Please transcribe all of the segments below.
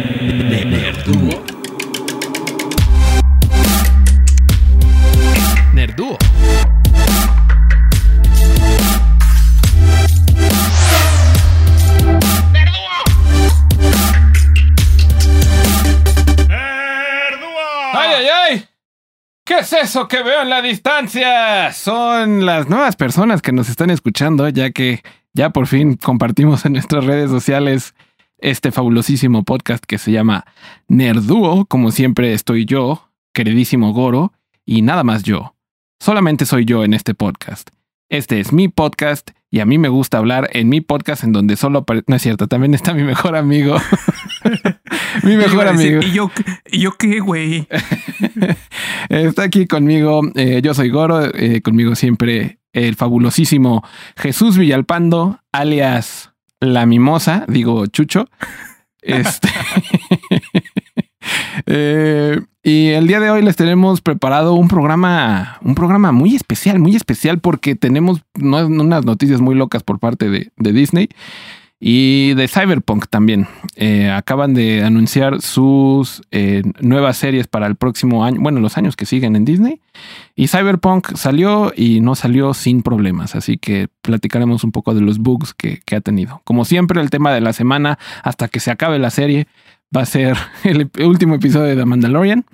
Nerduo. Nerduo. ¡Ay, ay, ay! ¿Qué es eso que veo en la distancia? Son las nuevas personas que nos están escuchando, ya que ya por fin compartimos en nuestras redes sociales este fabulosísimo podcast que se llama Nerduo. Como siempre estoy yo, queridísimo Goro, y nada más yo. Solamente soy yo en este podcast. Este es mi podcast y a mí me gusta hablar en mi podcast en donde solo apare- No es cierto, también está mi mejor amigo. mi mejor decir, amigo. ¿Y yo, ¿Y yo qué, güey? Está aquí conmigo, eh, yo soy Goro, eh, conmigo siempre el fabulosísimo Jesús Villalpando, alias La Mimosa, digo Chucho. Este. Eh, y el día de hoy les tenemos preparado un programa, un programa muy especial, muy especial porque tenemos no- unas noticias muy locas por parte de, de Disney y de Cyberpunk también. Eh, acaban de anunciar sus eh, nuevas series para el próximo año, bueno, los años que siguen en Disney. Y Cyberpunk salió y no salió sin problemas, así que platicaremos un poco de los bugs que, que ha tenido. Como siempre, el tema de la semana hasta que se acabe la serie va a ser el último episodio de The Mandalorian.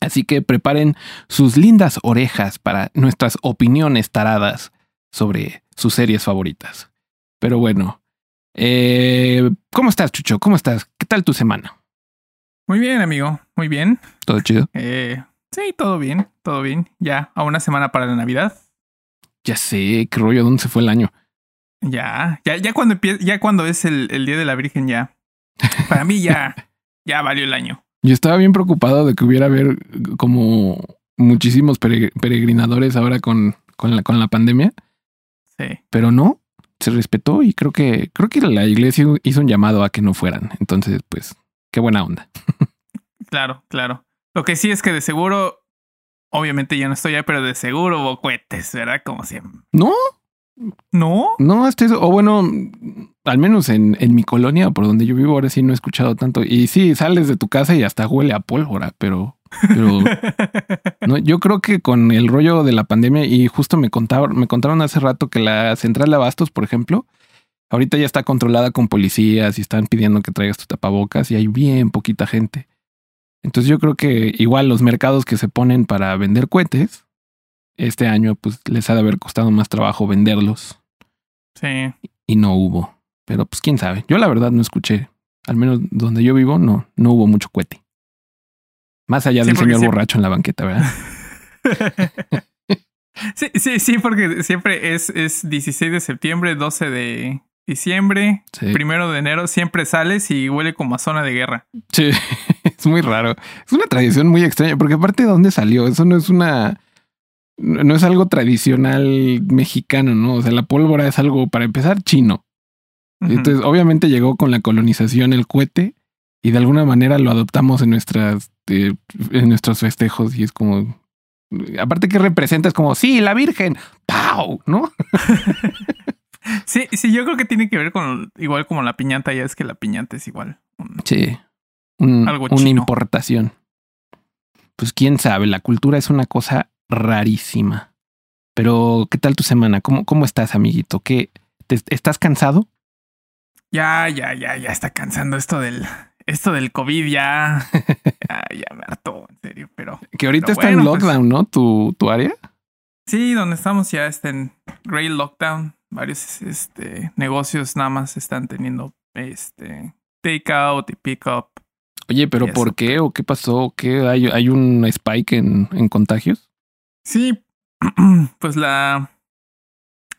Así que preparen sus lindas orejas para nuestras opiniones taradas sobre sus series favoritas. Pero bueno, eh, ¿cómo estás, Chucho? ¿Cómo estás? ¿Qué tal tu semana? Muy bien, amigo. Muy bien. ¿Todo chido? Eh, sí, todo bien. Todo bien. Ya a una semana para la Navidad. Ya sé, qué rollo, ¿dónde se fue el año? Ya, ya, ya cuando empie- ya cuando es el, el Día de la Virgen, ya. Para mí ya, ya valió el año. Yo estaba bien preocupado de que hubiera haber como muchísimos pere- peregrinadores ahora con, con, la, con la pandemia, Sí. pero no, se respetó y creo que, creo que la iglesia hizo un llamado a que no fueran. Entonces, pues, qué buena onda. Claro, claro. Lo que sí es que de seguro, obviamente ya no estoy ahí, pero de seguro hubo cohetes, ¿verdad? Como siempre. No, ¿No? no, estoy, o bueno, al menos en, en mi colonia, por donde yo vivo, ahora sí no he escuchado tanto. Y sí, sales de tu casa y hasta huele a pólvora, pero, pero No, yo creo que con el rollo de la pandemia y justo me contaron, me contaron hace rato que la central de abastos, por ejemplo, ahorita ya está controlada con policías y están pidiendo que traigas tu tapabocas y hay bien poquita gente. Entonces yo creo que igual los mercados que se ponen para vender cohetes, este año pues les ha de haber costado más trabajo venderlos sí. y no hubo. Pero pues quién sabe. Yo la verdad no escuché. Al menos donde yo vivo no, no hubo mucho cohete. Más allá del señor borracho en la banqueta, ¿verdad? Sí, sí, sí, porque siempre es, es 16 de septiembre, 12 de diciembre, Sí. primero de enero, siempre sales y huele como a zona de guerra. Sí, es muy raro. Es una tradición muy extraña, porque aparte de dónde salió, eso no es una, no es algo tradicional mexicano, ¿no? O sea, la pólvora es algo, para empezar, chino. Entonces, obviamente llegó con la colonización el cohete y de alguna manera lo adoptamos en nuestras, eh, en nuestros festejos y es como, aparte que representa es como, sí, la Virgen, ¡pau! ¿No? Sí, sí, yo creo que tiene que ver con igual como la piñata, ya es que la piñata es igual. un- Sí. Un- Algo una chino. importación. Pues quién sabe, la cultura es una cosa rarísima. Pero, ¿qué tal tu semana? ¿Cómo, cómo estás, amiguito? ¿Qué, te- ¿Estás cansado? Ya, ya, ya, ya está cansando esto del, esto del COVID, ya, ya, ya me hartó, en serio, pero Que ahorita Pero está en pues. lockdown, ¿no? ¿Tu, tu área? sí, donde estamos ya está en Great Lockdown, varios este, negocios nada más están teniendo este takeout y pickup. Oye, ¿pero por eso, qué? ¿O qué pasó? ¿Qué hay, hay un spike en, en contagios? Sí, pues la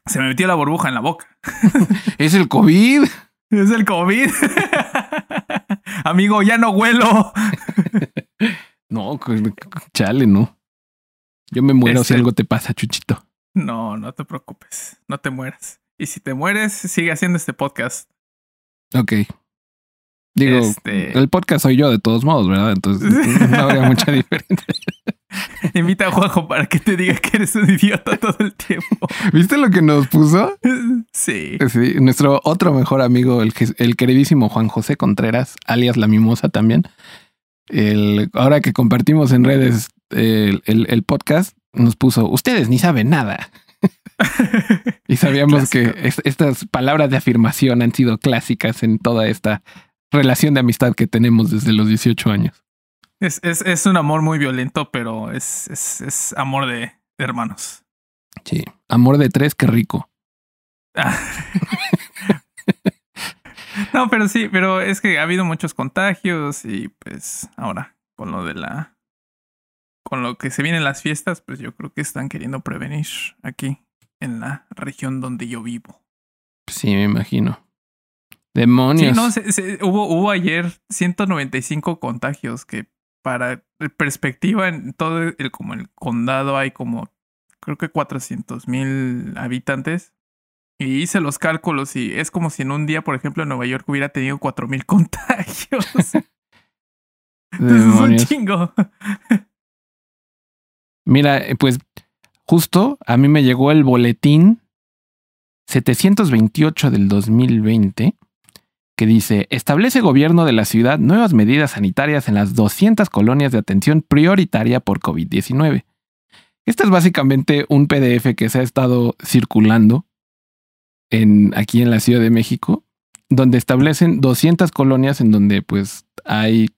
se me metió la burbuja en la boca. ¡Es el COVID! Es el COVID. Amigo, ya no huelo. No, cu- chale, no. Yo me muero si Este- algo te pasa, Chuchito. No, no te preocupes, no te mueras. Y si te mueres, sigue haciendo este podcast. Ok. Digo, Este- el podcast soy yo de todos modos, ¿verdad? Entonces no habría mucha diferencia. Invita a Juanjo para que te diga que eres un idiota todo el tiempo. ¿Viste lo que nos puso? Sí. Sí, nuestro otro mejor amigo, el, el queridísimo Juan José Contreras, alias La Mimosa también. El, ahora que compartimos en redes el, podcast, nos puso, ustedes ni saben nada. y sabíamos que es, estas palabras de afirmación han sido clásicas en toda esta relación de amistad que tenemos desde los 18 años. Es, es, es un amor muy violento, pero es, es, es amor de, de, hermanos. Sí, amor de tres, qué rico. no, pero sí, pero es que ha habido muchos contagios y pues ahora con lo de la... Con lo que se vienen las fiestas, pues yo creo que están queriendo prevenir aquí en la región donde yo vivo. Sí, me imagino. Demonios. Sí, no, se, se, hubo, hubo ayer 195 contagios que para perspectiva en todo el como el condado hay como creo que 400 mil habitantes. Y hice los cálculos y es como si en un día por ejemplo en Nueva York hubiera tenido 4 mil contagios. Entonces es un chingo. Mira pues justo a mí me llegó el boletín 728 del 2020 que dice, establece gobierno de la ciudad nuevas medidas sanitarias en las 200 colonias de atención prioritaria por COVID-19. Este es básicamente un PDF que se ha estado circulando en, aquí en la Ciudad de México, donde establecen 200 colonias en donde pues hay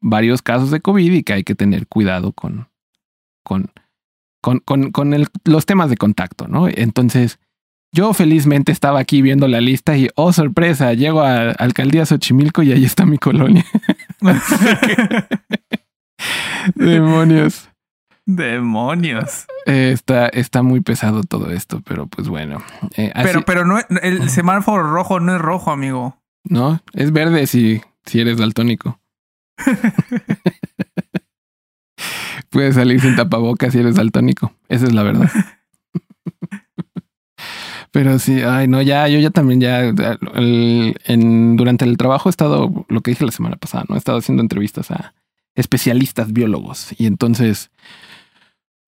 varios casos de COVID y que hay que tener cuidado con, con, con, con, los temas de contacto, ¿no? Entonces, yo felizmente estaba aquí viendo la lista y, oh sorpresa, llego a Alcaldía Xochimilco y ahí está mi colonia. Demonios. Demonios. Eh, está, está muy pesado todo esto, pero pues bueno. Eh, así... Pero, pero no, el semáforo rojo no es rojo, amigo. No, es verde si, si eres daltónico. Puedes salir sin tapabocas si eres daltónico. Esa es la verdad. Pero sí, ay, no, ya, yo ya también ya, en, durante el trabajo he estado, lo que dije la semana pasada, ¿no? He estado haciendo entrevistas a especialistas biólogos. Y entonces,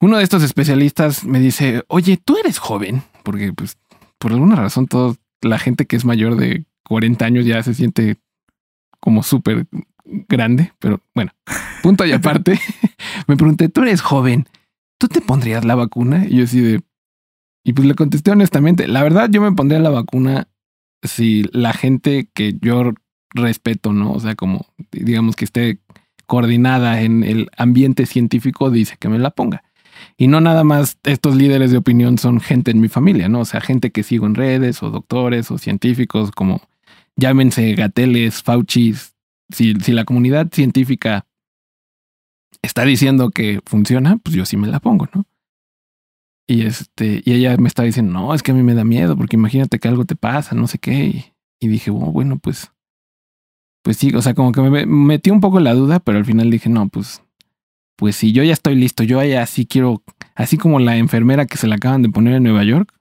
uno de estos especialistas me dice, oye, tú eres joven, porque pues por alguna razón toda la gente que es mayor de 40 años ya se siente como súper grande, pero bueno, punto y aparte, me pregunté, tú eres joven, ¿tú te pondrías la vacuna? Y yo así de, y pues le contesté honestamente, la verdad yo me pondría la vacuna si la gente que yo respeto, ¿no? O sea, como digamos que esté coordinada en el ambiente científico dice que me la ponga. Y no nada más estos líderes de opinión son gente en mi familia, ¿no? O sea, gente que sigo en redes o doctores o científicos como llámense Gateles, Faucis. Si, si la comunidad científica está diciendo que funciona, pues yo sí me la pongo, ¿no? Y este, y ella me estaba diciendo, no, es que a mí me da miedo, porque imagínate que algo te pasa, no sé qué. Y, dije, oh, bueno, pues, pues sí, o sea, como que me metí un poco la duda, pero al final dije, no, pues, pues sí, yo ya estoy listo, yo ya sí quiero, así como la enfermera que se la acaban de poner en Nueva York,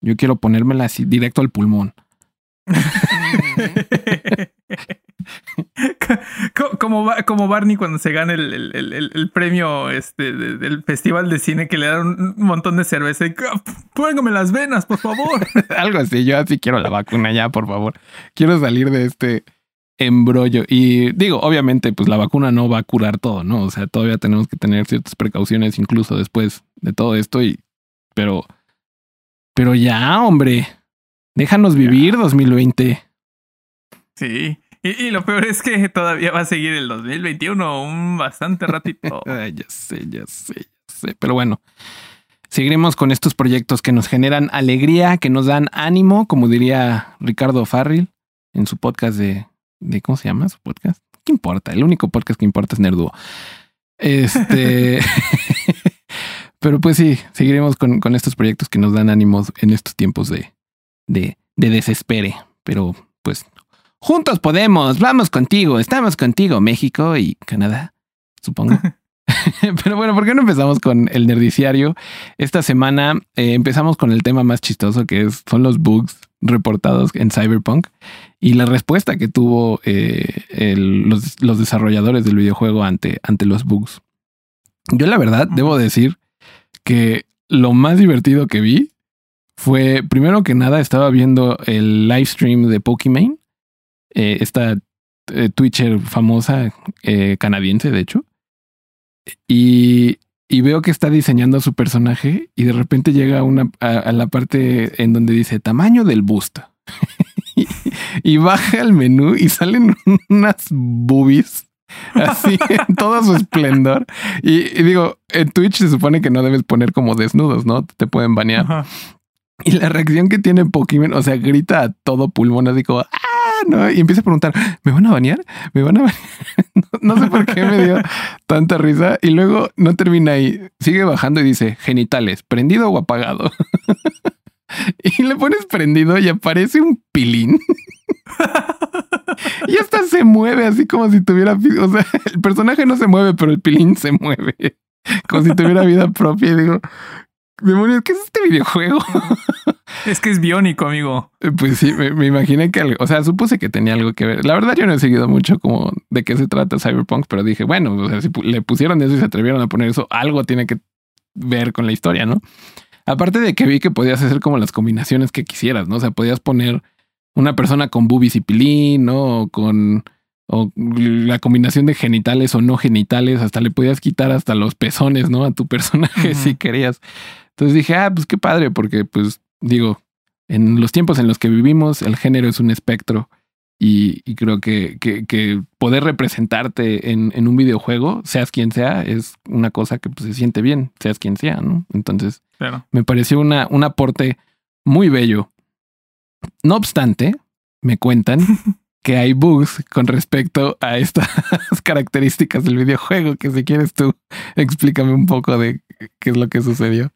yo quiero ponérmela así directo al pulmón. como, como Barney cuando se gana el, el, el, el premio este, de, del festival de cine que le dan un montón de cerveza y póngame las venas, por favor. Algo así, yo así quiero la vacuna ya, por favor. Quiero salir de este embrollo. Y digo, obviamente, pues la vacuna no va a curar todo, ¿no? O sea, todavía tenemos que tener ciertas precauciones incluso después de todo esto y... Pero... Pero ya, hombre. Déjanos vivir 2020. Sí. Y, y, lo peor es que todavía va a seguir el 2021 un bastante ratito. Ya sé, ya sé, ya sé. Pero bueno, seguiremos con estos proyectos que nos generan alegría, que nos dan ánimo, como diría Ricardo Farril en su podcast de, de ¿cómo se llama su podcast? ¿Qué importa? El único podcast que importa es Nerduo. Este. Pero pues sí, seguiremos con, con, estos proyectos que nos dan ánimos en estos tiempos de, de, de desespere. Pero pues Juntos podemos, vamos contigo, estamos contigo, México y Canadá, supongo. Pero bueno, ¿por qué no empezamos con el nerdiciario? Esta semana eh, empezamos con el tema más chistoso que es, son los bugs reportados en Cyberpunk y la respuesta que tuvo eh, el, los, los, desarrolladores del videojuego ante, ante los bugs. Yo la verdad debo decir que lo más divertido que vi fue, primero que nada, estaba viendo el live stream de Pokimane, eh, esta eh, Twitcher famosa eh, canadiense, de hecho, y, y, veo que está diseñando a su personaje y de repente llega una, a, la parte en donde dice tamaño del busto. y, baja el menú y salen unas boobies así en todo su esplendor. Y, digo, en Twitch se supone que no debes poner como desnudos, ¿no? Te pueden banear. Y la reacción que tiene Pokémon, o sea, grita a todo pulmón, así como, ¡ah! ¿No? Y empieza a preguntar, ¿me van a banear? ¿Me van a banear? no, sé por qué me dio tanta risa. Y luego no termina ahí, sigue bajando y dice, genitales, ¿prendido o apagado? y le pones prendido y aparece un pilín. y hasta se mueve así como si tuviera, o sea, el personaje no se mueve, pero el pilín se mueve. Como si tuviera vida propia. Y digo, demonios, ¿qué es este videojuego? es que es biónico, amigo. Eh, pues sí, me, imaginé que, o sea, supuse que tenía algo que ver. La verdad, yo no he seguido mucho como de qué se trata Cyberpunk, pero dije, bueno, o sea, si le pusieron eso y se atrevieron a poner eso, algo tiene que ver con la historia, ¿no? Aparte de que vi que podías hacer como las combinaciones que quisieras, ¿no? O sea, podías poner una persona con boobies y pilín, ¿no? O con o la combinación de genitales o no genitales, hasta le podías quitar hasta los pezones, ¿no? A tu personaje si querías. Entonces dije, ah, pues qué padre, porque pues digo, en los tiempos en los que vivimos, el género es un espectro y, creo que, que, poder representarte en, en, un videojuego, seas quien sea, es una cosa que pues, se siente bien, seas quien sea, ¿no? Entonces, me pareció una, un aporte muy bello. No obstante, me cuentan que hay bugs con respecto a estas características del videojuego, que si quieres tú explícame un poco de qué es lo que sucedió.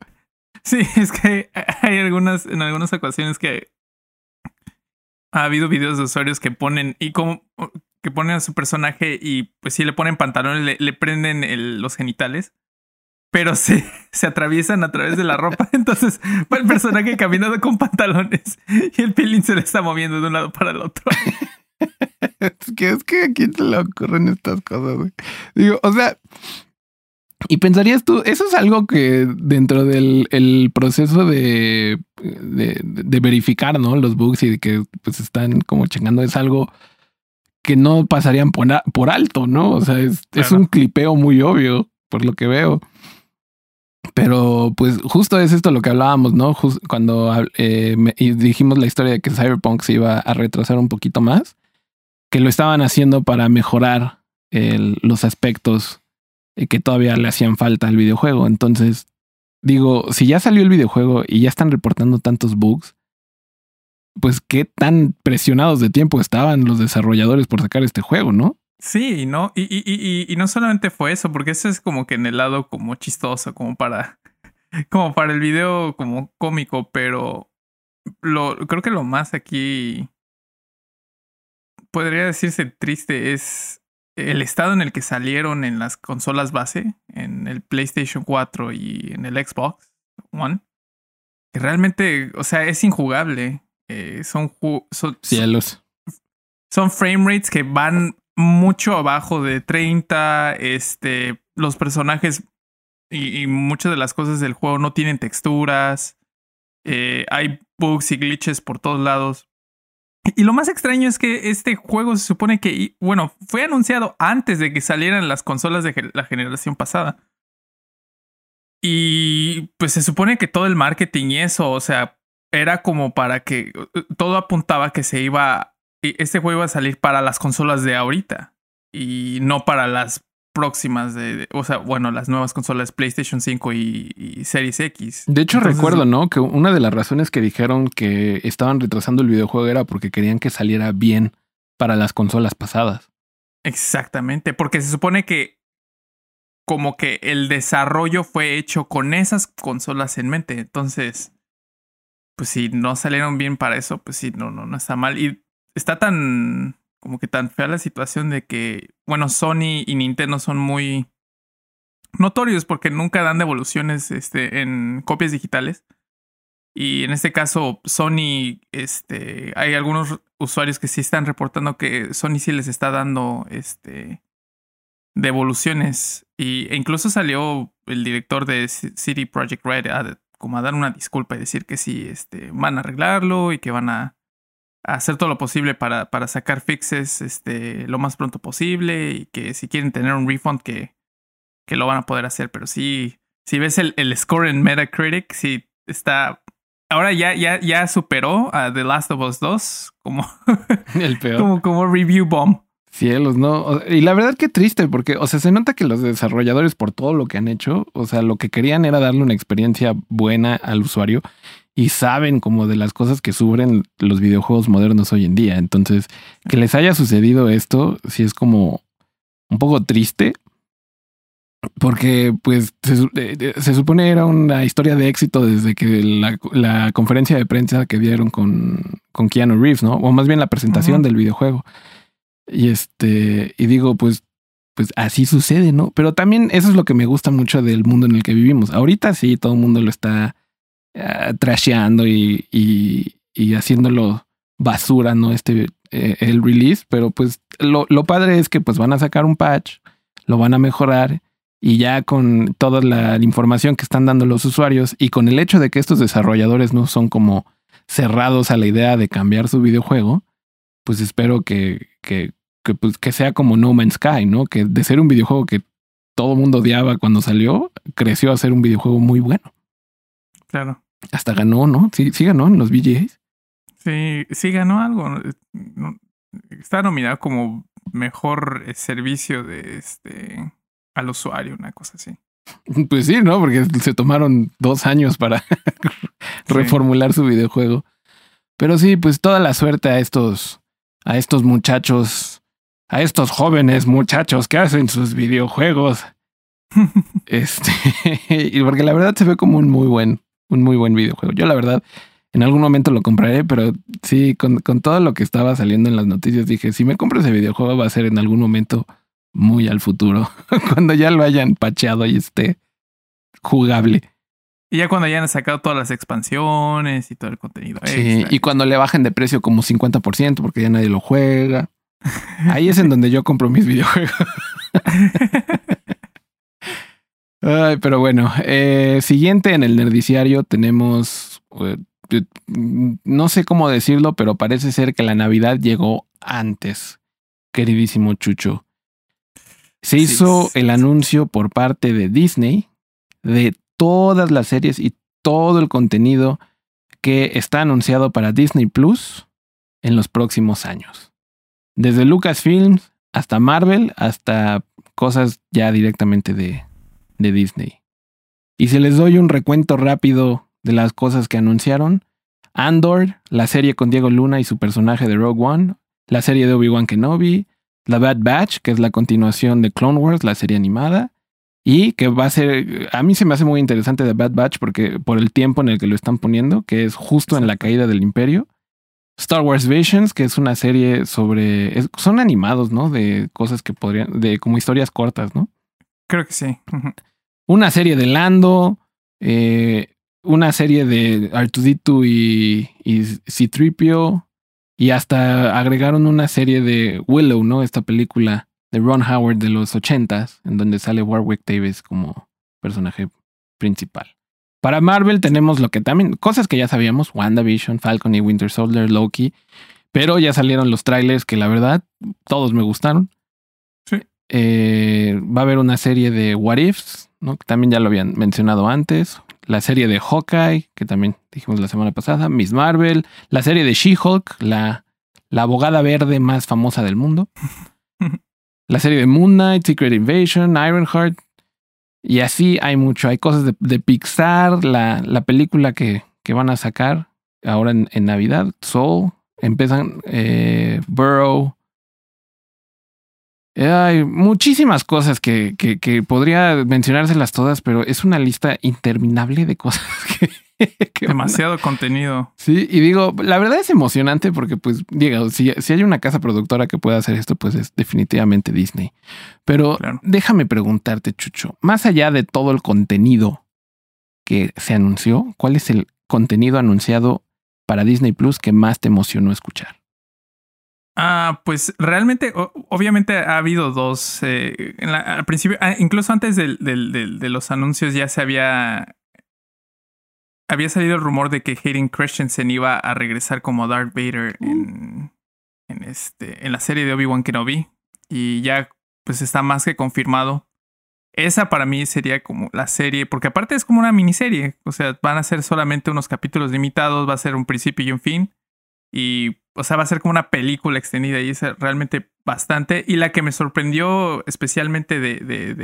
Sí, es que hay algunas, en algunas ocasiones que ha habido videos de usuarios que ponen y como que ponen a su personaje y pues sí le ponen pantalones, le, prenden los genitales, pero se, se atraviesan a través de la ropa. Entonces va el personaje caminando con pantalones y el pilín se le está moviendo de un lado para el otro. es que es que a quién se le ocurren estas cosas, güey. Digo, o sea, y pensarías tú, eso es algo que dentro del el proceso de, de, verificar, ¿no? Los bugs y de que pues están como chingando, es algo que no pasarían por, por alto, ¿no? O sea, es, es un clipeo muy obvio, por lo que veo. Pero pues justo es esto lo que hablábamos, ¿no? cuando eh, dijimos la historia de que Cyberpunk se iba a retrasar un poquito más, que lo estaban haciendo para mejorar los aspectos que todavía le hacían falta al videojuego. Entonces, digo, si ya salió el videojuego y ya están reportando tantos bugs, pues qué tan presionados de tiempo estaban los desarrolladores por sacar este juego, ¿no? Sí, ¿no? Y, y, y, y no solamente fue eso, porque eso es como que en el lado como chistoso, como para, como para el video como cómico, pero lo, creo que lo más aquí podría decirse triste es el estado en el que salieron en las consolas base, en el PlayStation 4 y en el Xbox One, que realmente, o sea, es injugable. Eh, son, son cielos. Son frame rates que van mucho abajo de 30. Este, los personajes y, muchas de las cosas del juego no tienen texturas. Eh, hay bugs y glitches por todos lados. Y lo más extraño es que este juego se supone que, bueno, fue anunciado antes de que salieran las consolas de la generación pasada. Y pues se supone que todo el marketing y eso, o sea, era como para que todo apuntaba que se iba, este juego iba a salir para las consolas de ahorita y no para las próximas de, o sea, bueno, las nuevas consolas PlayStation 5 y, Series X. De hecho, recuerdo, ¿no? Que una de las razones que dijeron que estaban retrasando el videojuego era porque querían que saliera bien para las consolas pasadas. Exactamente, porque se supone que como que el desarrollo fue hecho con esas consolas en mente. Entonces, pues si no salieron bien para eso, pues sí, no, no, no está mal. Y está tan como que tan fea la situación de que, bueno, Sony y Nintendo son muy notorios porque nunca dan devoluciones este, en copias digitales. Y en este caso, Sony, este, hay algunos usuarios que sí están reportando que Sony sí les está dando este, devoluciones Y e incluso salió el director de City Project Red a, como a dar una disculpa y decir que sí, este, van a arreglarlo y que van a, hacer todo lo posible para, para sacar fixes este, lo más pronto posible y que si quieren tener un refund que, que lo van a poder hacer. Pero sí, si ves el, el score en Metacritic, sí está... Ahora ya, ya, ya superó a The Last of Us 2 como, el peor. como, como review bomb. Cielos, ¿no? Y la verdad que triste, porque, o sea, se nota que los desarrolladores, por todo lo que han hecho, o sea, lo que querían era darle una experiencia buena al usuario y saben como de las cosas que sufren los videojuegos modernos hoy en día. Entonces, que les haya sucedido esto, sí es como un poco triste, porque pues se, supone era una historia de éxito desde que la, conferencia de prensa que dieron con, con Keanu Reeves, ¿no? O más bien la presentación del videojuego. Y este, y digo, pues, pues así sucede, ¿no? Pero también eso es lo que me gusta mucho del mundo en el que vivimos. Ahorita sí, todo el mundo lo está uh, trasheando y, y, y, haciéndolo basura, ¿no? Este, eh, el release, pero pues lo, lo padre es que pues van a sacar un patch, lo van a mejorar y ya con toda la información que están dando los usuarios y con el hecho de que estos desarrolladores no son como cerrados a la idea de cambiar su videojuego, pues espero que, que, que, pues, que sea como No Man's Sky, ¿no? Que de ser un videojuego que todo el mundo odiaba cuando salió, creció a ser un videojuego muy bueno. Claro. Hasta ganó, ¿no? Sí, sí ganó en los VGAs. Sí, sí ganó algo. Está nominado como mejor servicio de este al usuario, una cosa así. Pues sí, ¿no? Porque se tomaron dos años para reformular su videojuego. Pero sí, pues toda la suerte a estos, a estos muchachos a estos jóvenes muchachos que hacen sus videojuegos. este, y porque la verdad se ve como un muy buen, un muy buen videojuego. Yo la verdad en algún momento lo compraré, pero sí, con, con todo lo que estaba saliendo en las noticias dije, si me compro ese videojuego va a ser en algún momento muy al futuro, cuando ya lo hayan pacheado y esté jugable. Y ya cuando hayan sacado todas las expansiones y todo el contenido. Sí, y cuando le bajen de precio como 50% porque ya nadie lo juega. Ahí es en donde yo compro mis videojuegos. Ay, pero bueno, eh, siguiente en el nerdiciario tenemos, eh, no sé cómo decirlo, pero parece ser que la Navidad llegó antes, queridísimo Chucho. Se hizo el anuncio por parte de Disney de todas las series y todo el contenido que está anunciado para Disney Plus en los próximos años. Desde Lucasfilms hasta Marvel, hasta cosas ya directamente de, de Disney. Y si les doy un recuento rápido de las cosas que anunciaron, Andor, la serie con Diego Luna y su personaje de Rogue One, la serie de Obi-Wan Kenobi, la Bad Batch, que es la continuación de Clone Wars, la serie animada, y que va a ser, a mí se me hace muy interesante The Bad Batch porque por el tiempo en el que lo están poniendo, que es justo en la caída del imperio, Star Wars Visions, que es una serie sobre. son animados, ¿no? De cosas que podrían. de como historias cortas, ¿no? Creo que sí. Una serie de Lando. Eh, una serie de Artudito y, y Citripio. Y hasta agregaron una serie de Willow, ¿no? Esta película de Ron Howard de los ochentas, en donde sale Warwick Davis como personaje principal. Para Marvel tenemos lo que también, cosas que ya sabíamos, WandaVision, Falcon y Winter Soldier, Loki, pero ya salieron los trailers que la verdad todos me gustaron. Eh, va a haber una serie de What Ifs, ¿no? que también ya lo habían mencionado antes. La serie de Hawkeye, que también dijimos la semana pasada. Miss Marvel. La serie de She-Hulk, la, la abogada verde más famosa del mundo. la serie de Moon Knight, Secret Invasion, Ironheart, y así hay mucho. Hay cosas de, Pixar, la, la película que, que, van a sacar ahora en, en Navidad, Soul, empiezan eh, Burrow. Hay muchísimas cosas que, que, que podría mencionárselas todas, pero es una lista interminable de cosas que, Demasiado contenido. Sí, y digo, la verdad es emocionante porque, pues, digo, si, si, hay una casa productora que pueda hacer esto, pues es definitivamente Disney. Pero déjame preguntarte, Chucho, más allá de todo el contenido que se anunció, ¿cuál es el contenido anunciado para Disney Plus que más te emocionó escuchar? Ah, pues realmente, obviamente ha habido dos. Eh, al principio, ah, incluso antes del, de los anuncios ya se había. Había salido el rumor de que Hayden Christensen iba a regresar como Darth Vader uh. en, en, este, en la serie de Obi-Wan Kenobi. Y ya, pues está más que confirmado. Esa para mí sería como la serie, porque aparte es como una miniserie. O sea, van a ser solamente unos capítulos limitados, va a ser un principio y un fin. Y o sea, va a ser como una película extendida y es realmente bastante. Y la que me sorprendió especialmente de, de,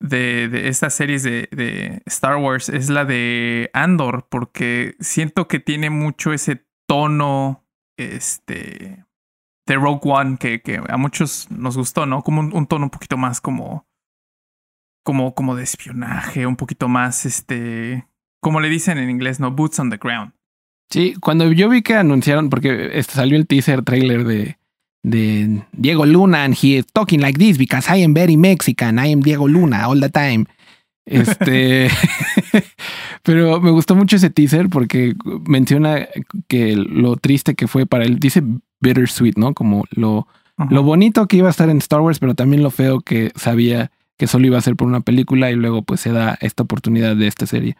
de, de, estas series de, de, Star Wars es la de Andor, porque siento que tiene mucho ese tono este, de Rogue One que, que a muchos nos gustó, ¿no? Como un, tono un poquito más como, como, como de espionaje, un poquito más, este, como le dicen en inglés, ¿no? Boots on the ground. Sí, cuando yo vi que anunciaron, porque este salió el teaser trailer de, de Diego Luna, and he is talking like this because I am very Mexican, I am Diego Luna all the time. Este, pero me gustó mucho ese teaser porque menciona que lo triste que fue para él, dice bittersweet, ¿no? Como lo, lo bonito que iba a estar en Star Wars, pero también lo feo que sabía que solo iba a ser por una película y luego pues se da esta oportunidad de esta serie.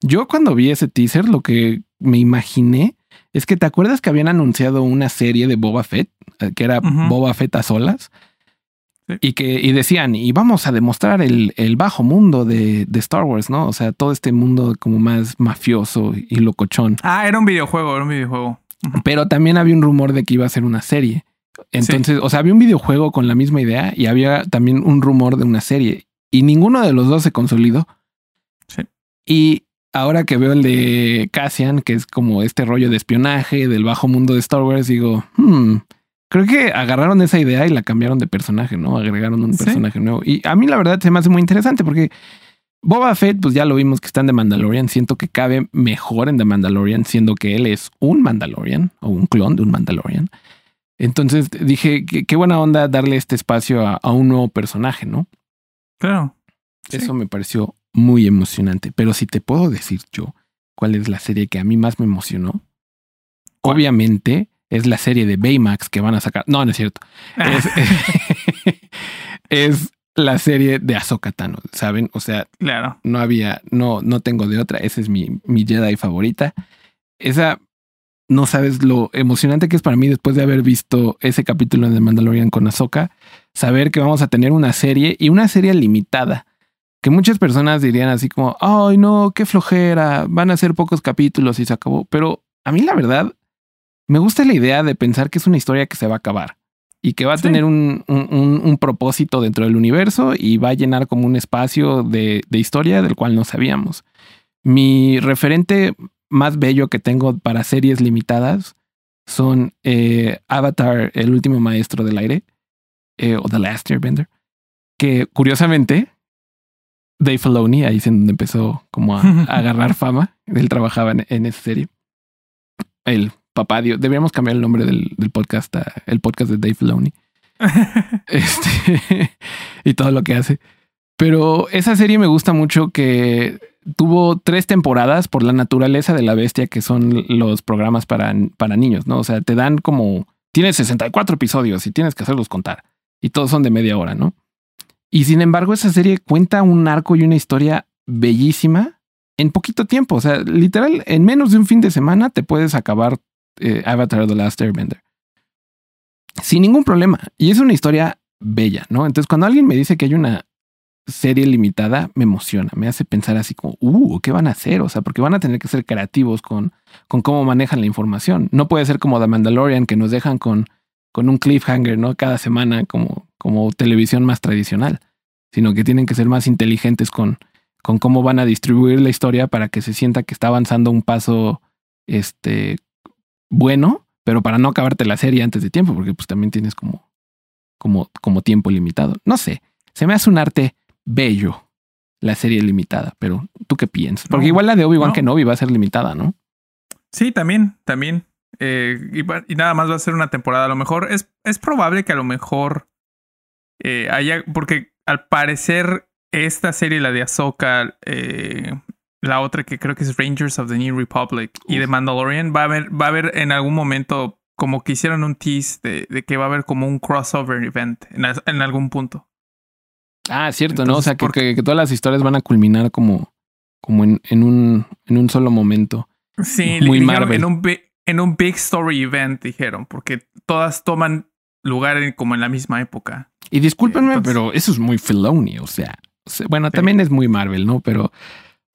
Yo cuando vi ese teaser, lo que me imaginé es que te acuerdas que habían anunciado una serie de Boba Fett, eh, que era Boba Fett a solas, y que y decían, y vamos a demostrar el, el bajo mundo de, de, Star Wars, ¿no? O sea, todo este mundo como más mafioso y locochón. Ah, era un videojuego, era un videojuego. Pero también había un rumor de que iba a ser una serie. Entonces, o sea, había un videojuego con la misma idea y había también un rumor de una serie. Y ninguno de los dos se consolidó. Sí. Y ahora que veo el de Cassian, que es como este rollo de espionaje del bajo mundo de Star Wars, digo, hmm, creo que agarraron esa idea y la cambiaron de personaje, ¿no? Agregaron un personaje nuevo. Y a mí la verdad se me hace muy interesante porque Boba Fett, pues ya lo vimos que está en The Mandalorian. Siento que cabe mejor en The Mandalorian, siendo que él es un Mandalorian o un clon de un Mandalorian. Entonces dije, qué, buena onda darle este espacio a, un nuevo personaje, ¿no? Claro. Eso me pareció muy emocionante. Pero si te puedo decir yo cuál es la serie que a mí más me emocionó, obviamente es la serie de Baymax que van a sacar. No, no es cierto. Es, la serie de Ahsoka Tano, ¿saben? O sea, claro. no había, no, no tengo de otra. Esa es mi, mi Jedi favorita. Esa, no sabes lo emocionante que es para mí después de haber visto ese capítulo de Mandalorian con Ahsoka, saber que vamos a tener una serie y una serie limitada que muchas personas dirían así como, ay no, qué flojera, van a ser pocos capítulos y se acabó. Pero a mí la verdad, me gusta la idea de pensar que es una historia que se va a acabar y que va a tener un, un, propósito dentro del universo y va a llenar como un espacio de, de historia del cual no sabíamos. Mi referente más bello que tengo para series limitadas son eh, Avatar, el último maestro del aire, eh, o The Last Airbender, que curiosamente Dave Filoni, ahí es en donde empezó como a, agarrar fama. Él trabajaba en, esa serie. El papá Dios. Deberíamos cambiar el nombre del, podcast a el podcast de Dave Filoni. este, y todo lo que hace. Pero esa serie me gusta mucho que tuvo tres temporadas por la naturaleza de la bestia que son los programas para, para niños, ¿no? O sea, te dan como... Tienes 64 episodios y tienes que hacerlos contar. Y todos son de media hora, ¿no? Y sin embargo, esa serie cuenta un arco y una historia bellísima en poquito tiempo. O sea, literal, en menos de un fin de semana te puedes acabar eh, Avatar The Last Airbender. Sin ningún problema. Y es una historia bella, ¿no? Entonces, cuando alguien me dice que hay una serie limitada, me emociona, me hace pensar así como, uh, ¿qué van a hacer? O sea, porque van a tener que ser creativos con, con cómo manejan la información. No puede ser como The Mandalorian, que nos dejan con con un cliffhanger, ¿no? Cada semana como, como televisión más tradicional, sino que tienen que ser más inteligentes con, con cómo van a distribuir la historia para que se sienta que está avanzando un paso este, bueno, pero para no acabarte la serie antes de tiempo, porque pues también tienes como, como, como tiempo limitado. No sé, se me hace un arte bello la serie limitada, pero ¿tú qué piensas? Porque igual la de Obi-Wan que Kenobi va a ser limitada, ¿no? Sí, también, también. Eh, y, nada más va a ser una temporada. A lo mejor es, es probable que a lo mejor eh, haya, porque al parecer esta serie, la de Ahsoka, eh, la otra que creo que es Rangers of the New Republic y de Mandalorian, va a haber, va a haber en algún momento como que hicieron un tease de, de que va a haber como un crossover event en, al- en algún punto. Ah, cierto, ¿no? O sea, que, ¿por que- que todas las historias van a culminar como, como en, en, un, en un solo momento. Sí, Muy dijeron Marvel. en un, bi- en un big story event, dijeron, porque todas toman lugar en- como en la misma época. Y discúlpenme, Entonces- pero eso es muy Filoni, o sea, bueno, Sí. también es muy Marvel, ¿no? Pero,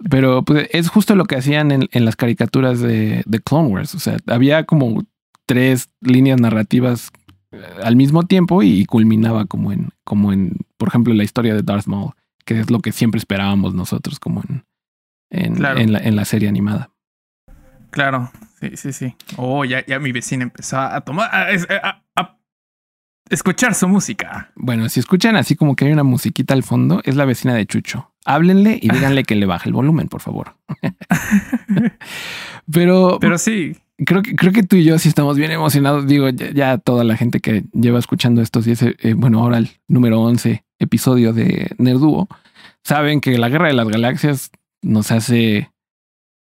pero pues, es justo lo que hacían en, en las caricaturas de, de Clone Wars. O sea, había como tres líneas narrativas eh, al mismo tiempo y culminaba como en, como en, por ejemplo, la historia de Darth Maul, que es lo que siempre esperábamos nosotros como en, en, Claro. en la, en la serie animada. Claro, sí, sí, sí. Oh, ya, ya mi vecina empezó a tomar, a, a- a escuchar su música. Bueno, si escuchan así como que hay una musiquita al fondo, es la vecina de Chucho. Háblenle y díganle que le baje el volumen, por favor. Pero, Pero sí, creo que creo que tú y yo sí estamos bien emocionados. Digo, ya, ya toda la gente que lleva escuchando estos y ese, eh, bueno, ahora el número 11 episodio de Nerduo, saben que la Guerra de las Galaxias nos hace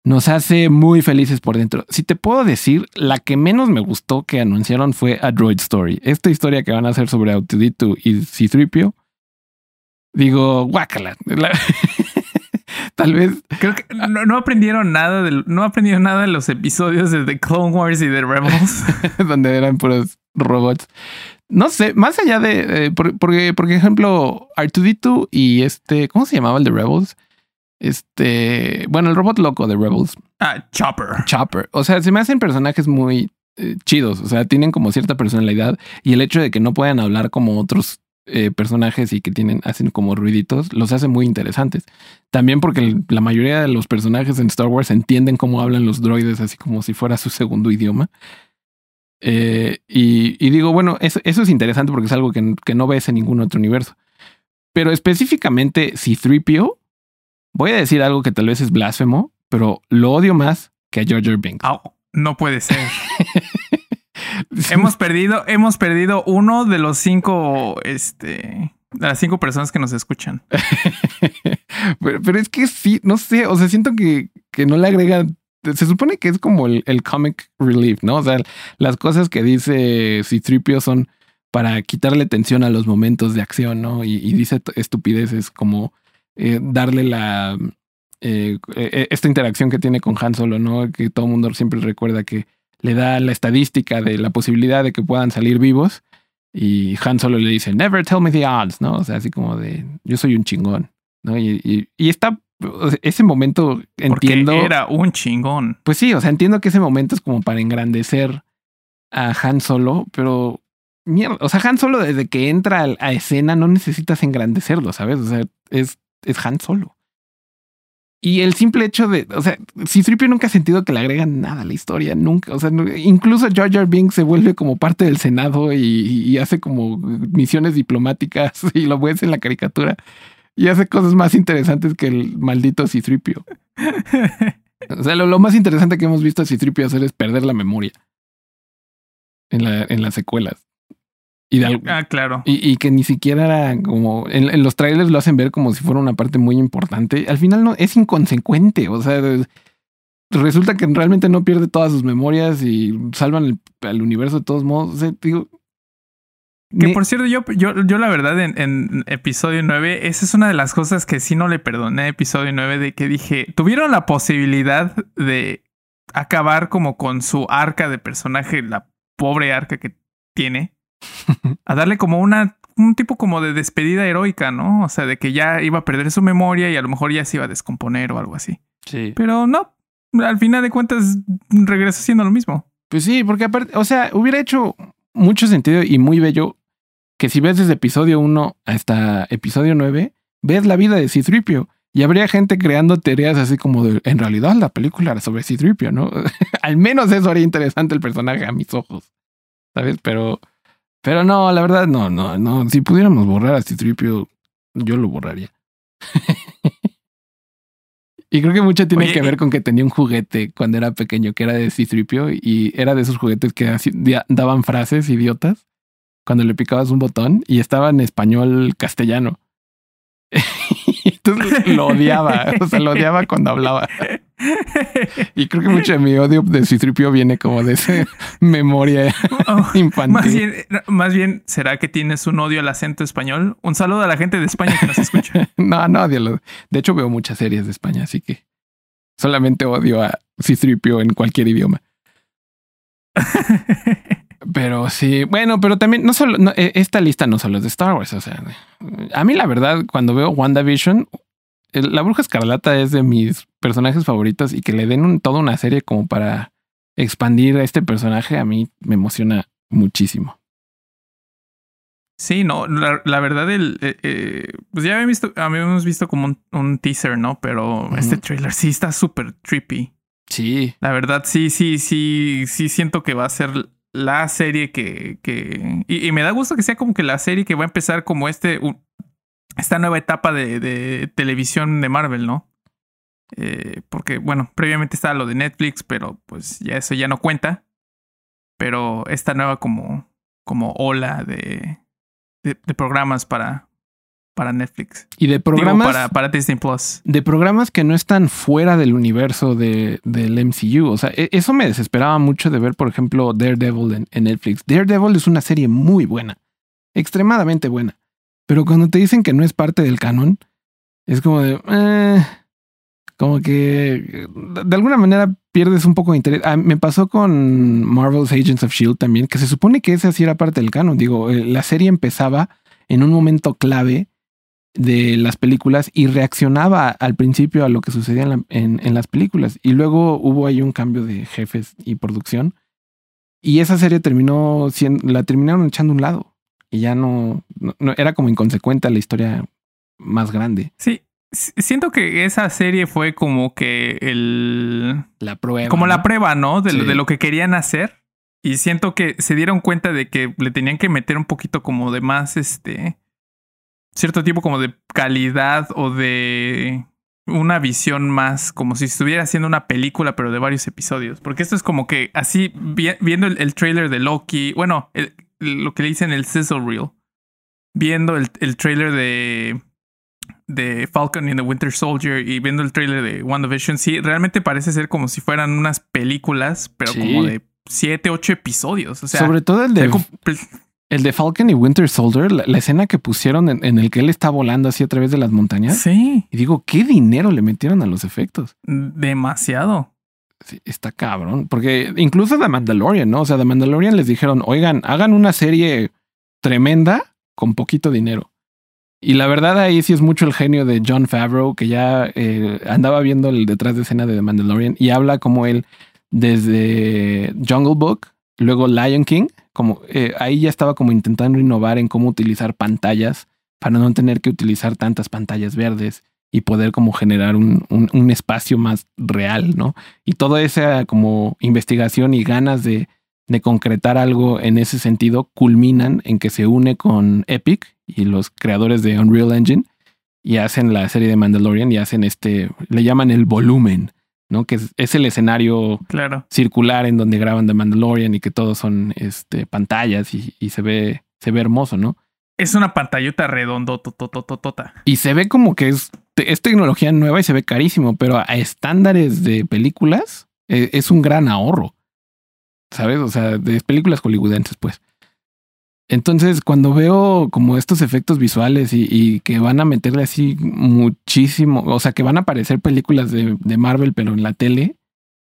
nos hace muy felices por dentro. Si te puedo decir, la que menos me gustó que anunciaron fue A Droid Story. Esta historia que van a hacer sobre Autodito y C-3PO. Digo, guácala. La- Tal vez creo que no, no aprendieron nada del, no aprendieron nada de los episodios de The Clone Wars y de Rebels. donde eran puros robots. No sé, más allá de, eh, por- porque, por ejemplo, Artudito y este, ¿cómo se llamaba el de Rebels? Este, bueno, el robot loco de Rebels, ah, Chopper. Chopper. O sea, se me hacen personajes muy eh, chidos. O sea, tienen como cierta personalidad y el hecho de que no puedan hablar como otros eh, personajes y que tienen, hacen como ruiditos, los hace muy interesantes. También porque la mayoría de los personajes en Star Wars entienden cómo hablan los droides, así como si fuera su segundo idioma. Eh, y, y digo, bueno, eso, eso es interesante porque es algo que, que no ves en ningún otro universo. Pero específicamente, si 3PO, voy a decir algo que tal vez es blasfemo, pero lo odio más que a Jar Binks. Au, no puede ser. hemos perdido, hemos perdido uno de los cinco, este, de las cinco personas que nos escuchan. pero, pero es que sí, no sé, o sea, siento que, que no le agrega. Se supone que es como el, el comic relief, ¿no? O sea, las cosas que dice C-3PO son para quitarle tensión a los momentos de acción, ¿no? Y, y dice estupideces como eh, darle la. eh, eh, esta interacción que tiene con Han Solo, ¿no? Que todo el mundo siempre recuerda que le da la estadística de la posibilidad de que puedan salir vivos. Y Han Solo le dice, never tell me the odds, ¿no? O sea, así como de, yo soy un chingón, ¿no? Y, y, y está, ese momento entiendo. Porque era un chingón. Pues sí, o sea, entiendo que ese momento es como para engrandecer a Han Solo, pero mierda, o sea, Han Solo desde que entra a, a escena no necesitas engrandecerlo, ¿sabes? O sea, es, es Han Solo. Y el simple hecho de, o sea, si Tripio nunca ha sentido que le agregan nada a la historia, nunca, o sea, no- incluso Jar Jar Binks se vuelve como parte del Senado y, y hace como misiones diplomáticas y lo ves en la caricatura y hace cosas más interesantes que el maldito Citripio. O sea, lo, lo más interesante que hemos visto a Citripio hacer es perder la memoria en, la, en las secuelas. Y, de ah, claro. y, y que ni siquiera era como en, en los trailers lo hacen ver como si fuera una parte muy importante. Al final no es inconsecuente. O sea, resulta que realmente no pierde todas sus memorias y salvan el, al universo de todos modos. O sea, digo, Que por cierto, yo, yo, yo la verdad en, en episodio 9, esa es una de las cosas que sí no le perdoné a episodio 9, de que dije, tuvieron la posibilidad de acabar como con su arca de personaje, la pobre arca que tiene, a darle como una, un tipo como de despedida heroica, ¿no? O sea, de que ya iba a perder su memoria y a lo mejor ya se iba a descomponer o algo así. sí. Pero no, al final de cuentas regresa siendo lo mismo. Pues sí, porque aparte, o sea, hubiera hecho mucho sentido y muy bello que si ves desde episodio 1 hasta episodio 9, ves la vida de Citripio. Y habría gente creando teorías así como de, en realidad la película era sobre Citripio, ¿no? Al menos eso haría interesante el personaje a mis ojos, ¿sabes? Pero, pero no, la verdad no, no, no. Si pudiéramos borrar a Citripio, yo lo borraría. y creo que mucho tiene Oye, que ver con que tenía un juguete cuando era pequeño que era de Citripio y era de esos juguetes que daban frases idiotas cuando le picabas un botón y estaba en español castellano. Entonces lo odiaba, o sea, lo odiaba cuando hablaba. Y creo que mucho de mi odio de Citripio viene como de esa memoria Oh, infantil. más, bien, más bien, ¿será que tienes un odio al acento español? Un saludo a la gente de España que nos escucha. No, no odio. De hecho, veo muchas series de España, así que solamente odio a Citripio en cualquier idioma. Pero sí, bueno, pero también no solo no, eh, esta lista no solo es de Star Wars. O sea, a mí la verdad, cuando veo WandaVision, la Bruja Escarlata es de mis personajes favoritos y que le den un- toda una serie como para expandir a este personaje, a mí me emociona muchísimo. Sí, no, la, la verdad, el, eh, eh, pues ya habíamos visto, habíamos visto como un, un teaser, ¿no? Pero este trailer sí está súper trippy. Sí, La verdad, sí, sí, sí, sí siento que va a ser la serie que, que y, me da gusto que sea como que la serie que va a empezar como este, esta nueva etapa de, de televisión de Marvel, ¿no? Eh, porque, bueno, previamente estaba lo de Netflix, pero pues ya eso ya no cuenta. Pero esta nueva como, como ola de, de programas para, para Netflix. y de Digo, programas para, para Disney Plus. de programas que no están fuera del universo de, del MCU. O sea, e- eso me desesperaba mucho de ver, por ejemplo, Daredevil en, en Netflix. Daredevil es una serie muy buena, extremadamente buena. Pero cuando te dicen que no es parte del canon, es como de... eh, como que de alguna manera pierdes un poco de interés. Ah, me pasó con Marvel's Agents of Shield también, que se supone que esa sí era parte del canon. Digo, eh, la serie empezaba en un momento clave de las películas y reaccionaba al principio a lo que sucedía en, la- en- en las películas. Y luego hubo ahí un cambio de jefes y producción. Y esa serie terminó siendo, la terminaron echando a un lado. Y ya no, no- no- era como inconsecuente a la historia más grande. Sí, siento que esa serie fue como que el... La prueba. como la ¿no? prueba, ¿no? De, Sí. de lo que querían hacer. Y siento que se dieron cuenta de que le tenían que meter un poquito como de más, este, cierto tipo como de calidad o de una visión más, como si estuviera haciendo una película, pero de varios episodios. Porque esto es como que así, vi- viendo el, el trailer de Loki, bueno, el- lo que le dicen el sizzle reel, viendo el, el trailer de de Falcon and the Winter Soldier y viendo el trailer de WandaVision, sí, realmente parece ser como si fueran unas películas, pero Sí. como de siete, ocho episodios. O sea, Sobre todo el de, el de Falcon y Winter Soldier, la, la escena que pusieron en, en el que él está volando así a través de las montañas. sí, Y digo, ¿qué dinero le metieron a los efectos? demasiado. Sí, está cabrón. Porque incluso The Mandalorian, ¿no? O sea, The Mandalorian les dijeron, oigan, hagan una serie tremenda con poquito dinero. Y la verdad ahí sí es mucho el genio de John Favreau, que ya eh, andaba viendo el detrás de escena de The Mandalorian y habla como él desde Jungle Book, luego Lion King, como eh, ahí ya estaba como intentando innovar en cómo utilizar pantallas para no tener que utilizar tantas pantallas verdes y poder como generar un, un, espacio más real, ¿no? Y toda esa como investigación y ganas de, de concretar algo en ese sentido culminan en que se une con Epic y los creadores de Unreal Engine y hacen la serie de Mandalorian y hacen este, le llaman el volumen, ¿no? Que es, es el escenario Claro. circular en donde graban The Mandalorian y que todos son este, pantallas y, y se ve, se ve hermoso, ¿no? Es una pantallota redondo. Y se ve como que es, es tecnología nueva y se ve carísimo, pero a estándares de películas eh, es un gran ahorro. ¿Sabes? O sea, de películas hollywoodenses, pues. Entonces, cuando veo como estos efectos visuales y, y que van a meterle así muchísimo, o sea, que van a aparecer películas de, de Marvel, pero en la tele,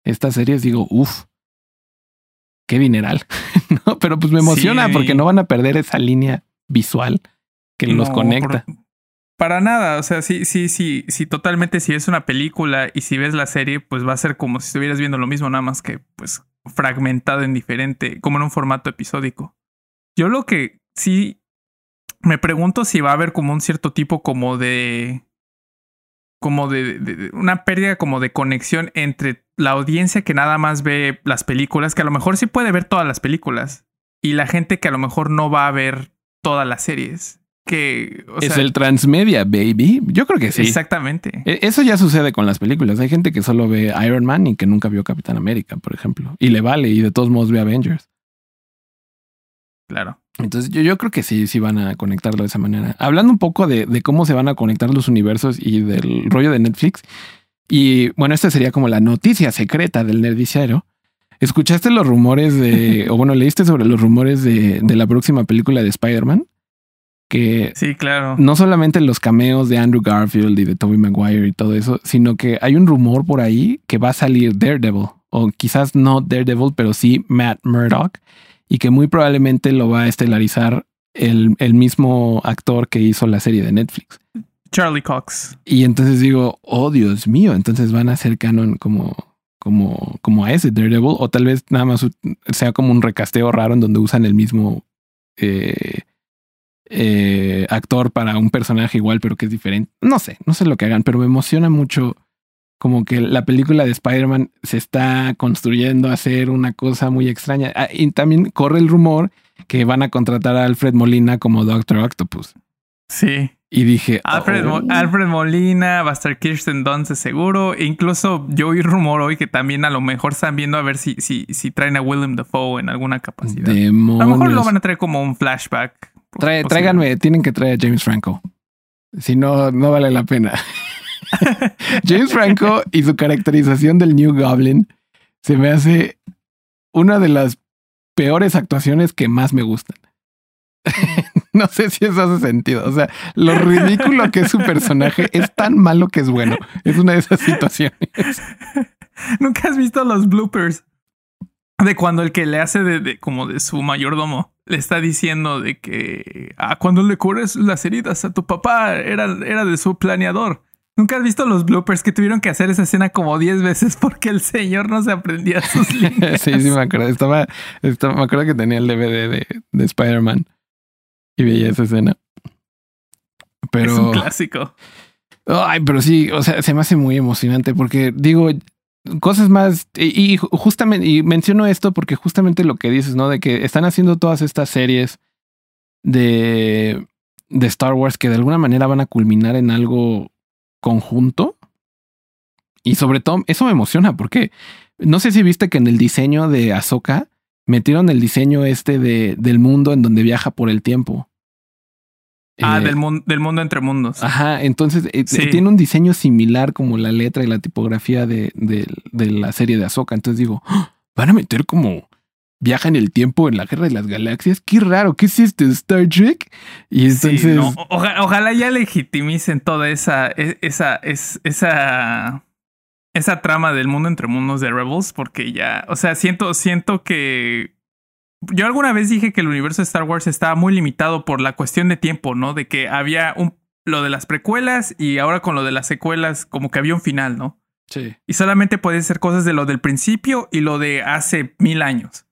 estas series, digo, uff, qué dineral. no, pero pues me emociona Sí. porque no van a perder esa línea visual que los No, conecta. por- para nada, o sea, sí, sí, sí, sí, totalmente. Si es una película y si ves la serie, pues va a ser como si estuvieras viendo lo mismo, nada más que pues fragmentado en diferente, como en un formato episódico. Yo lo que sí me pregunto si va a haber como un cierto tipo como de como de, de- de- una pérdida como de conexión entre la audiencia que nada más ve las películas, que a lo mejor sí puede ver todas las películas, y la gente que a lo mejor no va a ver todas las series. Que, o es sea, el transmedia, baby. Yo creo que sí. Exactamente. E- Eso ya sucede con las películas. Hay gente que solo ve Iron Man y que nunca vio Capitán América, por ejemplo. Y le vale y de todos modos ve Avengers. Claro. Entonces yo, yo creo que sí, sí van a conectarlo de esa manera. Hablando un poco de, de cómo se van a conectar los universos y del rollo de Netflix. Y bueno, esta sería como la noticia secreta del nerdiciero. ¿Escuchaste los rumores de, o bueno, leíste sobre los rumores de, de la próxima película de Spider-Man? Que Sí, claro. no solamente los cameos de Andrew Garfield y de Tobey Maguire y todo eso, sino que hay un rumor por ahí que va a salir Daredevil, o quizás no Daredevil, pero sí Matt Murdock, y que muy probablemente lo va a estelarizar el, el mismo actor que hizo la serie de Netflix. Charlie Cox. Y entonces digo, oh Dios mío, entonces van a ser canon como, como, como a ese Daredevil, o tal vez nada más sea como un recasteo raro en donde usan el mismo eh, eh, actor para un personaje igual, pero que es diferente. No sé, no sé lo que hagan, pero me emociona mucho como que la película de Spider-Man se está construyendo a ser una cosa muy extraña. Ah, y también corre el rumor que van a contratar a Alfred Molina como Doctor Octopus. Sí. Y dije, Alfred, Mo- oh. Alfred Molina, va a estar Kirsten Dunst seguro. E incluso yo oí rumor hoy que también a lo mejor están viendo a ver si, si, si traen a Willem Dafoe en alguna capacidad. A lo mejor lo demonios. van a traer como un flashback. Trae- tráiganme, tienen que traer a James Franco. Si no, no vale la pena. James Franco y su caracterización del New Goblin se me hace una de las peores actuaciones que más me gustan. no sé si eso hace sentido. O sea, lo ridículo que es su personaje es tan malo que es bueno. Es una de esas situaciones. ¿Nunca has visto los bloopers? De cuando el que le hace de, como de su mayordomo le está diciendo de que ah, cuando le cures las heridas a tu papá era, era de su planeador. ¿Nunca has visto los bloopers que tuvieron que hacer esa escena como 10 veces porque el señor no se aprendía sus líneas? sí, sí, me acuerdo. Estaba, estaba- me acuerdo que tenía el DVD de, de Spider-Man y veía esa escena. Pero. Es un clásico. Ay, pero sí, o sea, se me hace muy emocionante porque digo cosas más y, y justamente y menciono esto porque justamente lo que dices, ¿no? De que están haciendo todas estas series de de Star Wars que de alguna manera van a culminar en algo conjunto. Y sobre todo eso me emociona porque no sé si viste que en el diseño de Ahsoka metieron el diseño este de del mundo en donde viaja por el tiempo. Ah, Eh, del, mun- del mundo entre mundos. Ajá, entonces eh, Sí. tiene un diseño similar como la letra y la tipografía de, de- de la serie de Ahsoka. Entonces digo, "Ah, van a meter como viaja en el tiempo en la guerra de las galaxias. Qué raro, ¿qué es esto? ¿Star Trek? Y Sí, entonces, no, ojalá ya legitimicen toda esa, e- esa, es- esa, esa trama del mundo entre mundos de Rebels, porque ya, o sea, siento, siento que yo alguna vez dije que el universo de Star Wars estaba muy limitado por la cuestión de tiempo, ¿no? De que había un, lo de las precuelas y ahora con lo de las secuelas, como que había un final, ¿no? sí. Y solamente puede ser cosas de lo del principio y lo de hace mil años.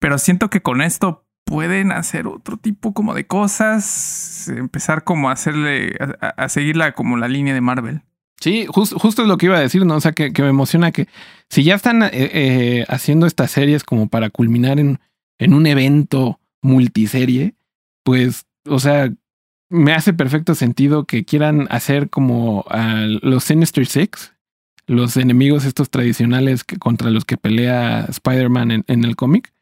Pero siento que con esto pueden hacer otro tipo como de cosas, empezar como a hacerle, a, a- seguirla como la línea de Marvel. Sí, jus- justo es lo que iba a decir, ¿no? O sea, que, que me emociona que si ya están eh, eh, haciendo estas series como para culminar en, en un evento multiserie, pues, o sea, me hace perfecto sentido que quieran hacer como a los Sinister Six, los enemigos estos tradicionales que, contra los que pelea Spider-Man en, en el cómic,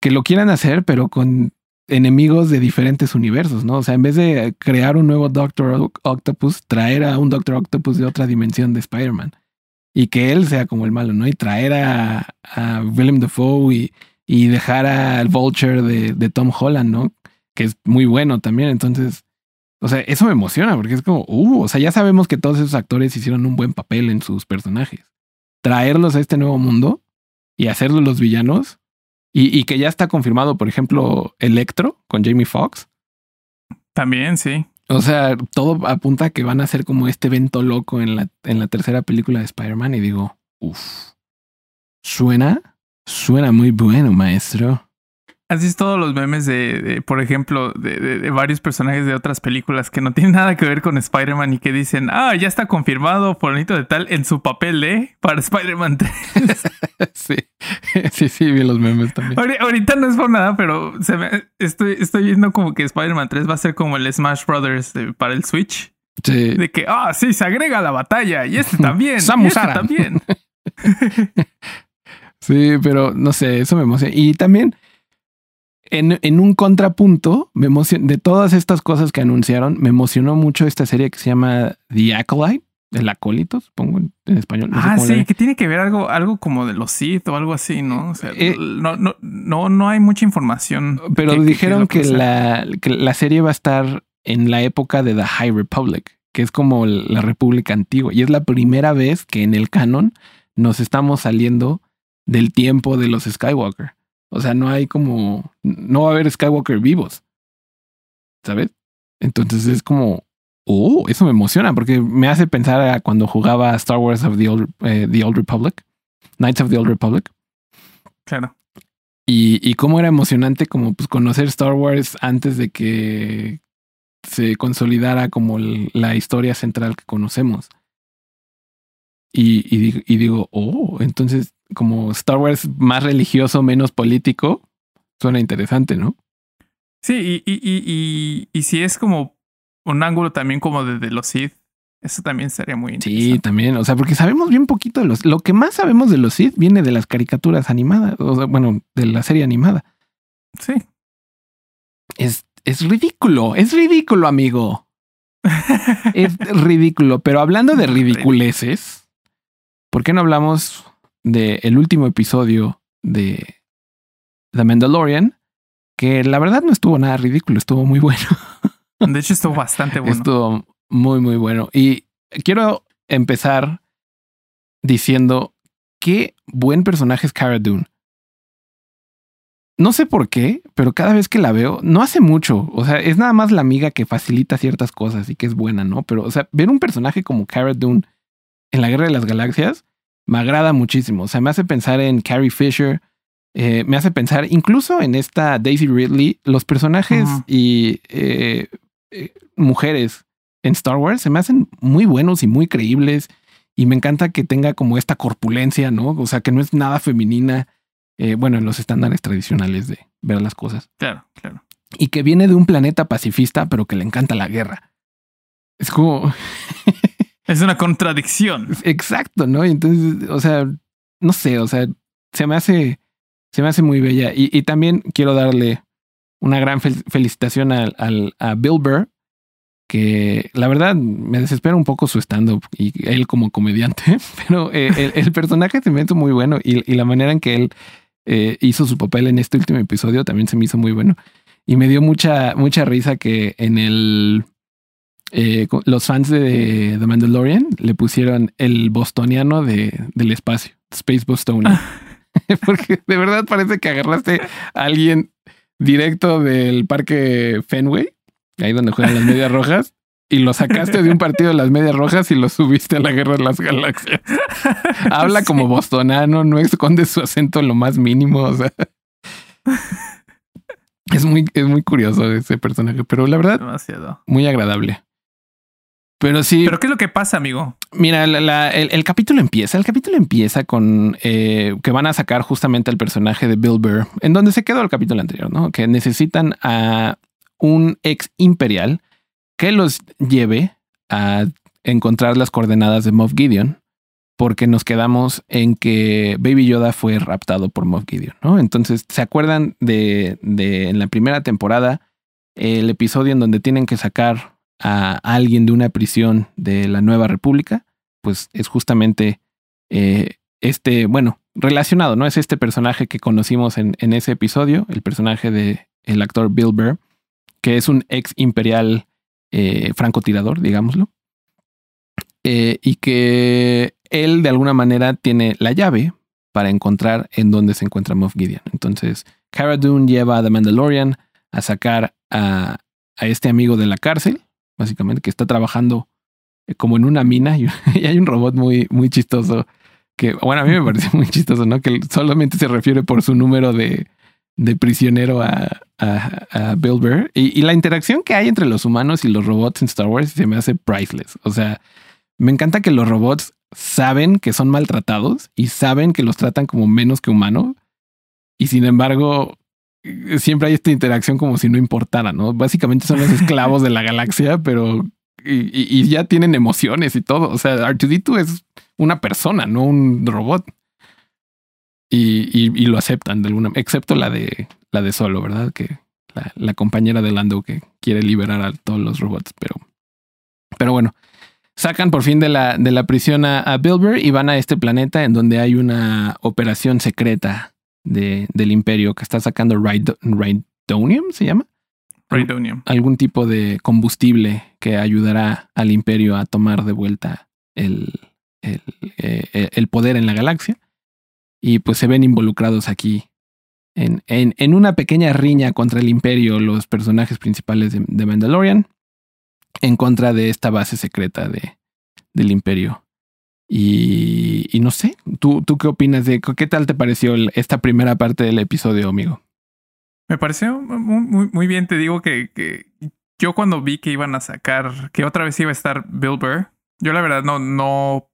que lo quieran hacer, pero con enemigos de diferentes universos, ¿no? O sea, en vez de crear un nuevo Doctor Oc- Octopus, traer a un Doctor Octopus de otra dimensión de Spider-Man. Y que él sea como el malo, ¿no? Y traer a, a Willem Dafoe y, y dejar al Vulture de, de Tom Holland, ¿no? Que es muy bueno también. Entonces, o sea, eso me emociona porque es como, uh, o sea, ya sabemos que todos esos actores hicieron un buen papel en sus personajes. Traerlos a este nuevo mundo y hacerlos los villanos y, y que ya está confirmado, por ejemplo, Electro con Jamie Foxx. También, sí. O sea, todo apunta a que van a ser como este evento loco en la, en la tercera película de Spider-Man. Y digo, uff, suena, suena muy bueno, maestro. ¿Has visto todos los memes de, de, por ejemplo, de, de- de varios personajes de otras películas que no tienen nada que ver con Spider-Man y que dicen, ah, ya está confirmado, fulanito de tal, en su papel de para Spider-Man 3? sí, sí, sí, vi los memes también. Ahori- Ahorita no es por nada, pero se me- estoy, estoy viendo como que Spider-Man 3 va a ser como el Smash Brothers para el Switch. Sí. De que, ah, sí, se agrega la batalla y este también. y Samus este también. Sí, pero no sé, eso me emociona. Y también en, en un contrapunto, me emocion- de todas estas cosas que anunciaron, me emocionó mucho esta serie que se llama The Acolyte, el acólito, supongo en, en español. no Ah, sí, que tiene que ver algo, algo como de los Sith o algo así, ¿no? O sea, Eh, no, no, no, no hay mucha información. Pero que- dijeron que que, es lo la, que la serie va a estar en la época de The High Republic, que es como la República Antigua. Y es la primera vez que en el canon nos estamos saliendo del tiempo de los Skywalker. O sea, no hay como, no va a haber Skywalker vivos. ¿Sabes? Entonces es como, oh, eso me emociona porque me hace pensar a cuando jugaba Star Wars of the Old, eh, the Old Republic, Knights of the Old Republic. Claro. Y, y cómo era emocionante como pues conocer Star Wars antes de que se consolidara como la historia central que conocemos. Y, y, di- y digo, oh, entonces como Star Wars más religioso, menos político, suena interesante, ¿no? Sí, y, y, y, y, y si es como un ángulo también como de, de los Sith, eso también sería muy Sí, interesante. también, o sea, porque sabemos bien poquito de los... Lo que más sabemos de los Sith viene de las caricaturas animadas, o sea, bueno, de la serie animada. Sí. Es, es ridículo, es ridículo, amigo. Es ridículo, pero hablando de ridiculeces, ¿por qué no hablamos del último episodio de The Mandalorian? Que la verdad no estuvo nada ridículo, estuvo muy bueno. De hecho, estuvo bastante bueno. Estuvo muy, muy bueno. Y quiero empezar diciendo qué buen personaje es Cara Dune. No sé por qué, pero cada vez que la veo, no hace mucho. O sea, es nada más la amiga que facilita ciertas cosas y que es buena, ¿no? Pero, o sea, ver un personaje como Cara Dune en la Guerra de las Galaxias me agrada muchísimo. O sea, me hace pensar en Carrie Fisher, eh, me hace pensar incluso en esta Daisy Ridley, los personajes y eh, eh, mujeres en Star Wars se me hacen muy buenos y muy creíbles. Y me encanta que tenga como esta corpulencia, ¿no? O sea, que no es nada femenina. eh, bueno, en los estándares tradicionales de ver las cosas. Claro, claro. Y que viene de un planeta pacifista, pero que le encanta la guerra. Es como, Es una contradicción. exacto, ¿no? Y entonces, o sea, no sé, o sea, se me hace, se me hace muy bella. Y, también quiero darle una gran fel- felicitación al, al- a Bill Burr, que la verdad me desespera un poco su stand-up y él como comediante, pero eh, el, personaje se me hizo muy bueno y, y la manera en que él eh, hizo su papel en este último episodio también se me hizo muy bueno. Y me dio mucha, mucha risa que en el... eh, los fans de The Mandalorian le pusieron el bostoniano de, del espacio, Space Bostonian. Porque de verdad parece que agarraste a alguien directo del parque Fenway, ahí donde juegan las medias rojas, y lo sacaste de un partido de las medias rojas y lo subiste a la guerra de las galaxias. Habla Sí. como bostonano, no esconde su acento en lo más mínimo. O sea, es muy, es muy curioso ese personaje, pero la verdad, Demasiado. muy agradable. Pero sí, Pero ¿qué es lo que pasa, amigo? Mira, la- la- el, el capítulo empieza. El capítulo empieza con eh, que van a sacar justamente al personaje de Bill Burr, en donde se quedó el capítulo anterior, ¿no? Que necesitan a un ex imperial que los lleve a encontrar las coordenadas de Moff Gideon, porque nos quedamos en que Baby Yoda fue raptado por Moff Gideon, ¿no? Entonces, ¿se acuerdan de, de en la primera temporada el episodio en donde tienen que sacar a alguien de una prisión de la Nueva República? Pues es justamente eh, este, bueno, relacionado, ¿no? Es este personaje que conocimos en, ese episodio, el personaje de el actor Bill Burr, que es un ex imperial eh, francotirador, digámoslo, eh, y que él de alguna manera tiene la llave para encontrar en dónde se encuentra Moff Gideon. Entonces, Cara Dune lleva a The Mandalorian a sacar a este amigo de la cárcel, básicamente, que está trabajando eh, como en una mina y, hay un robot muy, muy chistoso que, bueno, a mí me parece muy chistoso, ¿no? Que solamente se refiere por su número de, de prisionero a, a, a Bill Burr. Y, y la interacción que hay entre los humanos y los robots en Star Wars se me hace priceless. O sea, me encanta que los robots saben que son maltratados y saben que los tratan como menos que humanos. Y sin embargo, siempre hay esta interacción como si no importara, ¿no? Básicamente son los esclavos de la galaxia, pero y, ya tienen emociones y todo. O sea, R2D2 es una persona, no un robot. Y, y- lo aceptan de alguna, excepto la de la de Solo, ¿verdad? Que la, la compañera de Lando que quiere liberar a todos los robots, pero, pero bueno, sacan por fin de la, de la prisión a, a Bilber y van a este planeta en donde hay una operación secreta de, del imperio que está sacando Rhydonium, ¿se llama? Rhydonium. Algún tipo de combustible que ayudará al imperio a tomar de vuelta el, el, eh, el poder en la galaxia. Y pues se ven involucrados aquí en, en, en una pequeña riña contra el imperio los personajes principales de, de Mandalorian en contra de esta base secreta de, del imperio. Y, y no sé, ¿tú, ¿tú qué opinas de qué tal te pareció esta primera parte del episodio, amigo? Me pareció muy, muy, bien. Te digo que, que yo cuando vi que iban a sacar, que otra vez iba a estar Bill Burr, yo la verdad no, no,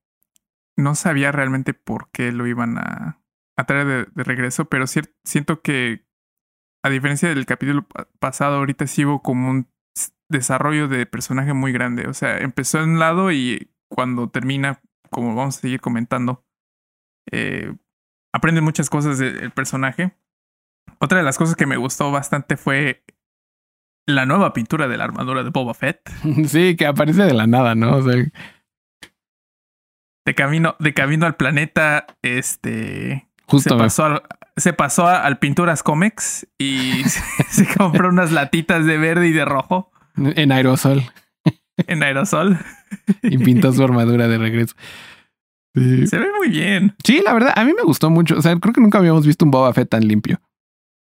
no sabía realmente por qué lo iban a, a traer de, regreso, pero siento que a diferencia del capítulo pa- pasado, ahorita sí hubo como un desarrollo de personaje muy grande. O sea, empezó en un lado y cuando termina, como vamos a seguir comentando, eh, aprenden muchas cosas del personaje. Otra de las cosas que me gustó bastante fue la nueva pintura de la armadura de Boba Fett. Sí, que aparece de la nada, ¿no? O sea, De camino, de camino al planeta, este justo me- pasó, al, se pasó a- al Pinturas Comics y se, se compró unas latitas de verde y de rojo en aerosol en aerosol. y pintó su armadura de regreso. Sí. Se ve muy bien. Sí, la verdad, a mí me gustó mucho. O sea, creo que nunca habíamos visto un Boba Fett tan limpio.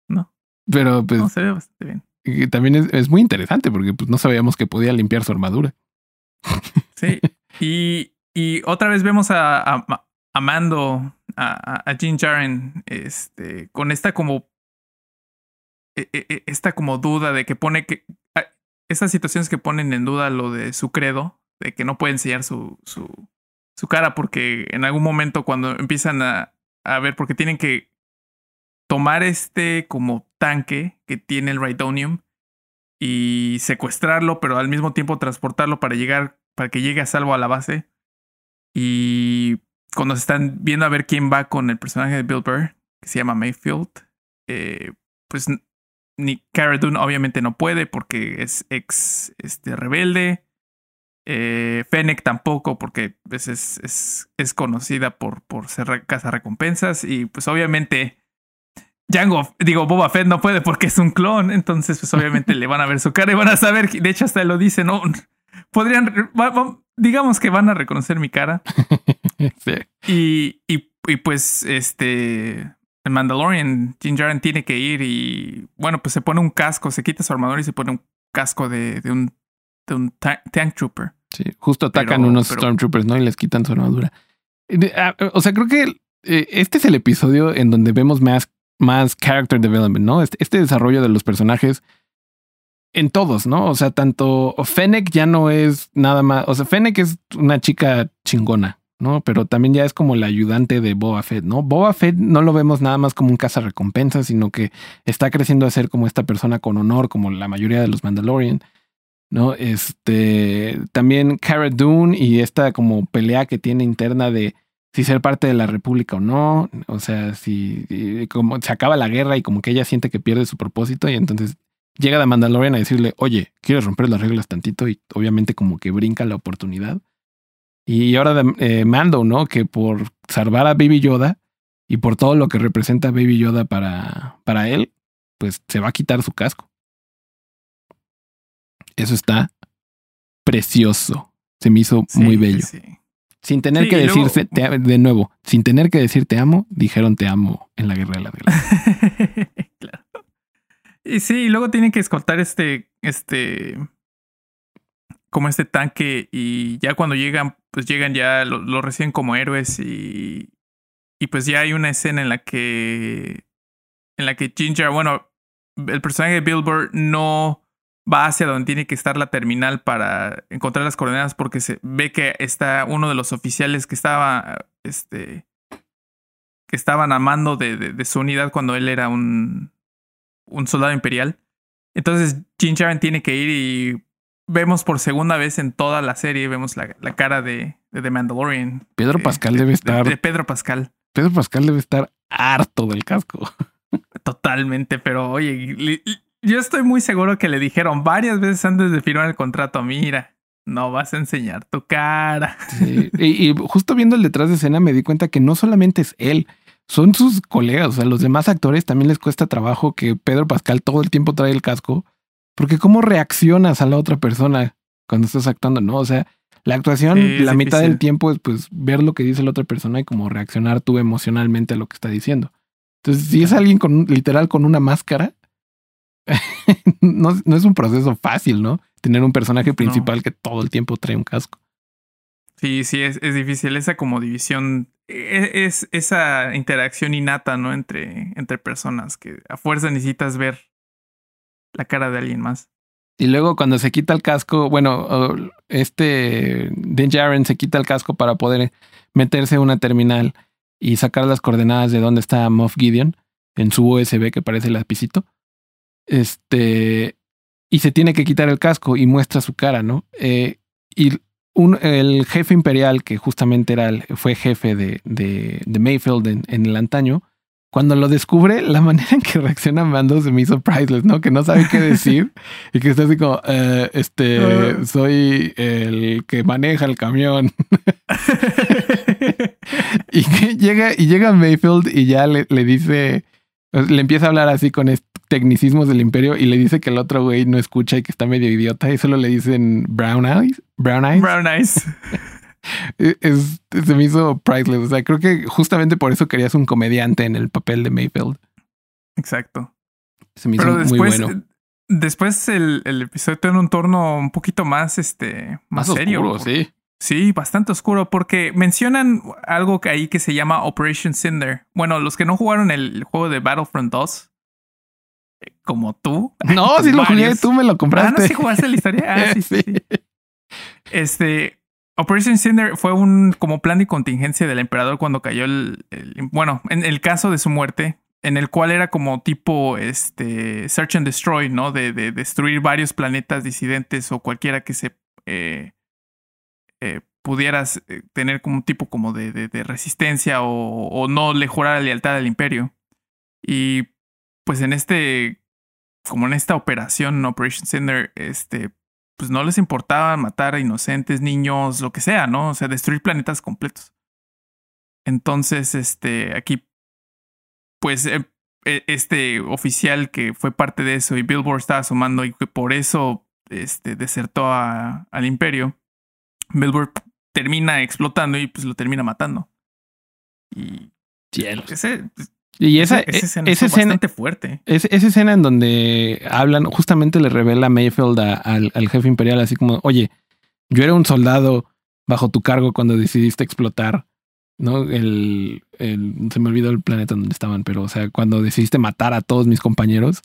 No. Pero pues No, se ve bastante bien. y también es, es muy interesante porque pues, no sabíamos que podía limpiar su armadura. Sí. Y, y otra vez vemos a, a, a Mando, a, a, Jin Jaren, este, con esta como. e- e- e- Esta como duda de que pone que. Estas situaciones que ponen en duda lo de su credo, de que no puede enseñar su, su, su cara, porque en algún momento cuando empiezan a, a ver, porque tienen que tomar este como tanque que tiene el Rhydonium y secuestrarlo, pero al mismo tiempo transportarlo para llegar, para que llegue a salvo a la base. Y cuando se están viendo a ver quién va con el personaje de Bill Burr, que se llama Mayfield, eh, pues n- ni Cara Dune obviamente no puede porque es ex este, rebelde. Eh, Fennec tampoco porque pues, es, es, es conocida por, por ser re- recompensas y pues obviamente Django, digo, Boba Fett no puede porque es un clon, entonces pues obviamente le van a ver su cara y van a saber, de hecho hasta lo dice, ¿no? Podrían, digamos que van a reconocer mi cara Sí. y, y, y pues este, el Mandalorian, Din Djarin tiene que ir y bueno, pues se pone un casco, se quita su armadura y se pone un casco de, de un, de un ta- tank trooper. Sí, justo atacan Pero- unos pero- Stormtroopers, ¿no? Y les quitan su armadura. O sea, creo que eh, este es el episodio en donde vemos más, más character development, ¿no? Este, este desarrollo de los personajes en todos, ¿no? O sea, tanto Fennec ya no es nada más. O sea, Fennec es una chica chingona, ¿no? Pero también ya es como la ayudante de Boba Fett, ¿no? Boba Fett no lo vemos nada más como un cazarrecompensas, sino que está creciendo a ser como esta persona con honor, como la mayoría de los Mandalorian. ¿no? Este, también Cara Dune y esta como pelea que tiene interna de si ser parte de la República o no, o sea, si como se acaba la guerra y como que ella siente que pierde su propósito y entonces llega de Mandalorian a decirle, oye, ¿quieres romper las reglas tantito? Y obviamente como que brinca la oportunidad. Y ahora de, eh, Mando, ¿no? Que por salvar a Baby Yoda y por todo lo que representa Baby Yoda para, para él, pues se va a quitar su casco. Eso está precioso. Se me hizo Sí, muy bello. sí. Sin tener Sí, que luego- decirse, te- de nuevo, sin tener que decir te amo, dijeron te amo en la guerra de la galaxia. claro. Y sí, y luego tienen que escoltar este, este, como este tanque y ya cuando llegan, pues llegan ya, lo, reciben como héroes y, y pues ya hay una escena en la que, en la que Ginger, bueno, el personaje de Bill Burr no va hacia donde tiene que estar la terminal para encontrar las coordenadas porque se ve que está uno de los oficiales que estaba, este, que estaban a de, de, su unidad cuando él era un, un soldado imperial. Entonces, Jin tiene que ir y vemos por segunda vez en toda la serie, vemos la, la cara de, de The Mandalorian. Pedro de- Pascal de- debe de- estar, De, Pedro Pascal. Pedro Pascal debe estar harto del casco. Totalmente, pero oye, yo estoy muy seguro que le dijeron varias veces antes de firmar el contrato, mira, no vas a enseñar tu cara. Y, justo viendo el detrás de escena me di cuenta que no solamente es él, son sus colegas, o sea, los demás actores también les cuesta trabajo que Pedro Pascal todo el tiempo trae el casco, porque cómo reaccionas a la otra persona cuando estás actuando, ¿no? O sea, la actuación, la mitad del tiempo es pues ver lo que dice la otra persona y como reaccionar tú emocionalmente a lo que está diciendo. Entonces, si es alguien con literal con una máscara, no, no, es un proceso fácil, ¿no? Tener un personaje principal que todo el tiempo trae un casco. Sí, sí, es, es difícil. Esa como división, e, es, esa interacción innata, ¿no? Entre, entre personas que a fuerza necesitas ver la cara de alguien más. Y luego cuando se quita el casco, bueno, este Den Jaren se quita el casco para poder meterse a una terminal y sacar las coordenadas de dónde está Moff Gideon en su USB que parece el lapicito. Este, y se tiene que quitar el casco y muestra su cara, ¿no? Eh, y el jefe imperial, que justamente era el, fue jefe de, de, Mayfield en, el antaño, cuando lo descubre, la manera en que reacciona Mando se me hizo priceless, ¿no? Que no sabe qué decir y que está así como, eh, este, soy el que maneja el camión. y que llega, y llega Mayfield y ya le, le dice, le empieza a hablar así con tecnicismos del imperio y le dice que el otro güey no escucha y que está medio idiota y solo le dicen brown eyes. Brown eyes. Brown eyes. es, se me hizo priceless. O sea, creo que justamente por eso querías un comediante en el papel de Mayfield. Exacto. Se me hizo muy bueno. Eh, después el, el, episodio tiene un torno un poquito más, este, más, serio. Oscuro, sí. Sí, bastante oscuro, porque mencionan algo que ahí que se llama Operation Cinder. Bueno, los que no jugaron el juego de Battlefront 2, eh, como tú. No, sí lo jugué, tú me lo compraste. Ah, no, sí jugaste la historia. Ah, sí, sí. Este, Operation Cinder fue un como plan de contingencia del emperador cuando cayó el, bueno, en el caso de su muerte, en el cual era como tipo este search and destroy, ¿no? De, de destruir varios planetas disidentes o cualquiera que se eh, eh, pudieras eh, tener como un tipo como de, de resistencia o, o, no le jurara lealtad al imperio. Y pues en este, como en esta operación, Operation Cinder, este, pues no les importaba matar a inocentes, niños, lo que sea, ¿no? O sea, destruir planetas completos. Entonces, este, aquí, pues, eh, e, este oficial que fue parte de eso y Billboard estaba sumando y que por eso, este, desertó a, al imperio, Billboard termina explotando y pues lo termina matando. Y... Cielos. Ese, y esa, esa escena, es bastante fuerte. esa escena en donde hablan, justamente le revela Mayfield al, al, jefe imperial, así como, oye, yo era un soldado bajo tu cargo cuando decidiste explotar, ¿no? El, el, se me olvidó el planeta donde estaban, pero, o sea, cuando decidiste matar a todos mis compañeros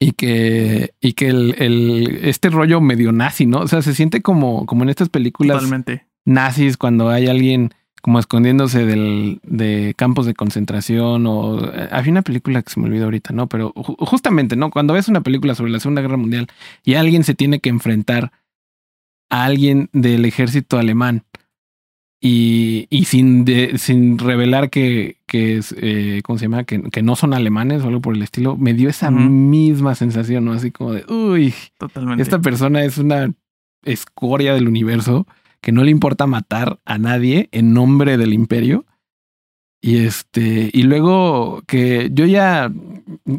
y que, y que el, el, este rollo medio nazi, ¿no? O sea, se siente como, como en estas películas Totalmente. nazis cuando hay alguien como escondiéndose del, de campos de concentración o eh, había una película que se me olvidó ahorita, ¿no? Pero justamente, ¿no? Cuando ves una película sobre la Segunda Guerra Mundial y alguien se tiene que enfrentar a alguien del ejército alemán y, y sin, de, sin revelar que, que es, eh, ¿cómo se llama? Que, que, no son alemanes o algo por el estilo, me dio esa uh -huh. misma sensación, ¿no? Así como de, uy, Totalmente. esta persona es una escoria del universo que no le importa matar a nadie en nombre del imperio. Y este, y luego que yo ya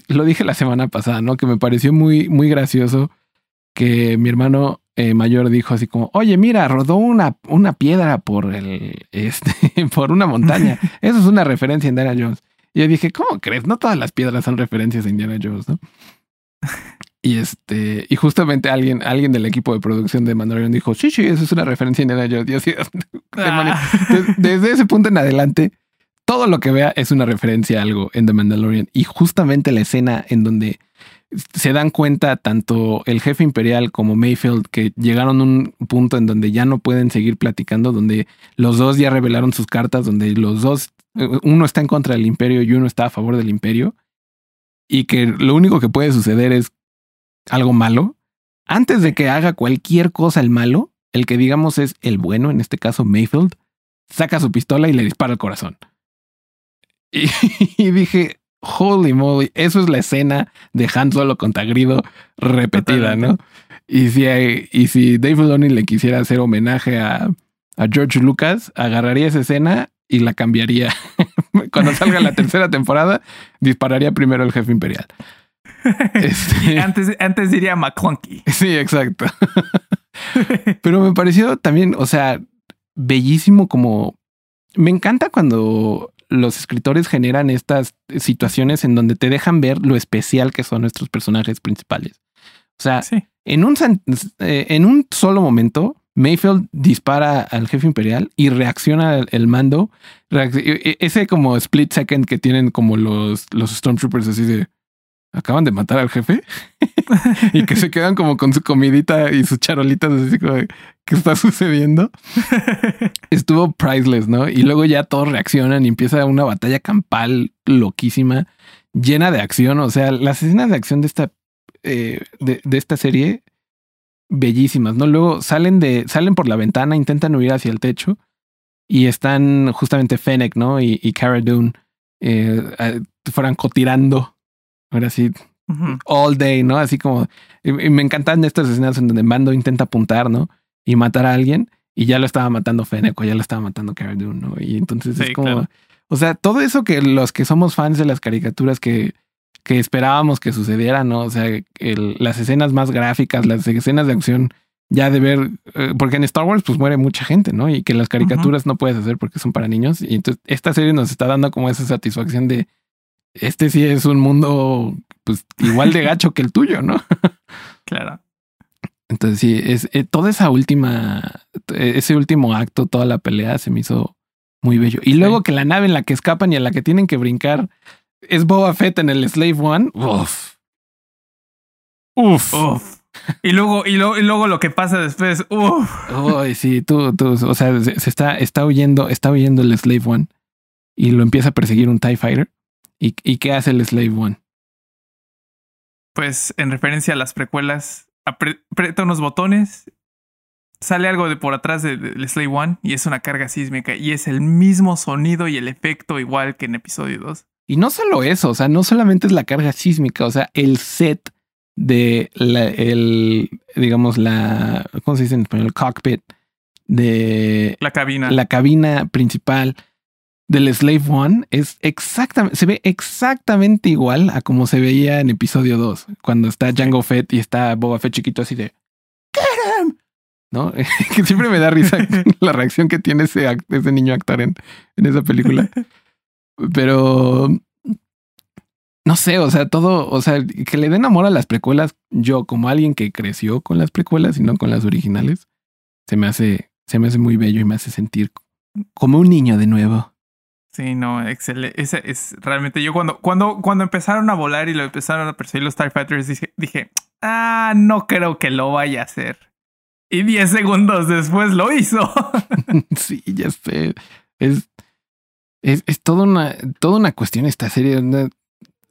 lo dije la semana pasada, ¿no? Que me pareció muy, muy gracioso que mi hermano eh, mayor dijo así como, oye, mira, rodó una, una piedra por el, este, por una montaña. Eso es una referencia a Indiana Jones. Y yo dije, ¿cómo crees? No todas las piedras son referencias a Indiana Jones, ¿no? Y este, y justamente alguien, alguien del equipo de producción de Mandalorian dijo, sí, sí, eso es una referencia a Indiana Jones. Y así, ah. desde, desde ese punto en adelante, todo lo que vea es una referencia a algo en The Mandalorian. Y justamente la escena en donde se dan cuenta tanto el jefe imperial como Mayfield que llegaron a un punto en donde ya no pueden seguir platicando, donde los dos ya revelaron sus cartas, donde los dos, uno está en contra del imperio y uno está a favor del imperio. Y que lo único que puede suceder es algo malo, antes de que haga cualquier cosa el malo, el que digamos es el bueno, en este caso Mayfield, saca su pistola y le dispara al corazón. Y, y dije, holy moly, eso es la escena de Han Solo contra Grido repetida, ¿no? Y si, y si Dave Filoni le quisiera hacer homenaje a, a George Lucas, agarraría esa escena y la cambiaría. Cuando salga la tercera temporada, dispararía primero el jefe imperial. Este... antes, antes diría McClunky. Sí, exacto. Pero me pareció también, o sea, bellísimo como... Me encanta cuando los escritores generan estas situaciones en donde te dejan ver lo especial que son nuestros personajes principales. O sea, en, un, eh, en un solo momento, Mayfield dispara al jefe imperial y reacciona el, mando. E, e, ese como split second que tienen como los, los Stormtroopers así de acaban de matar al jefe y que se quedan como con su comidita y sus charolitas así como ¿qué está sucediendo? Estuvo priceless, ¿no? Y luego ya todos reaccionan y empieza una batalla campal loquísima, llena de acción. O sea, las escenas de acción de esta, eh, de, de, esta serie, bellísimas, ¿no? Luego salen de, salen por la ventana, intentan huir hacia el techo y están justamente Fennec, ¿no? Y, y Cara Dune eh, francotirando Ahora sí, all day, ¿no? Así como, y, me encantan estas escenas en donde Mando intenta apuntar, ¿no? Y matar a alguien y ya lo estaba matando Fennec o ya lo estaba matando Cara Dune, ¿no? Y entonces es como, o sea, todo eso que los que somos fans de las caricaturas que, que esperábamos que sucediera, ¿no? O sea, el, las escenas más gráficas, las escenas de acción ya de ver, eh, porque en Star Wars pues muere mucha gente, ¿no? Y que las caricaturas no puedes hacer porque son para niños. Y entonces esta serie nos está dando como esa satisfacción de, este sí es un mundo pues igual de gacho que el tuyo, ¿no? claro. Entonces sí, es eh, toda esa última, ese último acto, toda la pelea se me hizo muy bello. Y luego que la nave en la que escapan y en la que tienen que brincar es Boba Fett en el Slave One. Uf. Uf. Uf. Y luego, y, y luego lo que pasa después. Uf. Uy, sí, tú, tú, o sea, se, está, está huyendo, está huyendo el Slave One y lo empieza a perseguir un TIE Fighter. ¿Y, ¿Y, qué hace el Slave One? Pues en referencia a las precuelas, aprieta unos botones, sale algo de por atrás del Slave One y es una carga sísmica y es el mismo sonido y el efecto igual que en episodio 2. Y no solo eso, o sea, no solamente es la carga sísmica, o sea, el set de la, el, digamos, la, ¿cómo se dice en español? El cockpit de la cabina. La cabina principal del Slave One es exactamente, se ve exactamente igual a como se veía en episodio 2, cuando está Jango Fett y está Boba Fett chiquito así de Get him! ¿No? que siempre me da risa la reacción que tiene ese, ese niño actor en, en esa película. Pero no sé, o sea, todo, o sea, que le den amor a las precuelas, yo como alguien que creció con las precuelas y no con las originales, se me hace, se me hace muy bello y me hace sentir como un niño de nuevo. Sí, no, excelente. Ese es realmente yo cuando, cuando, cuando empezaron a volar y lo empezaron a perseguir los TIE Fighters, dije, dije, ah, no creo que lo vaya a hacer. Y 10 segundos después lo hizo. sí, ya sé. Es, es, es toda una, toda una cuestión esta serie.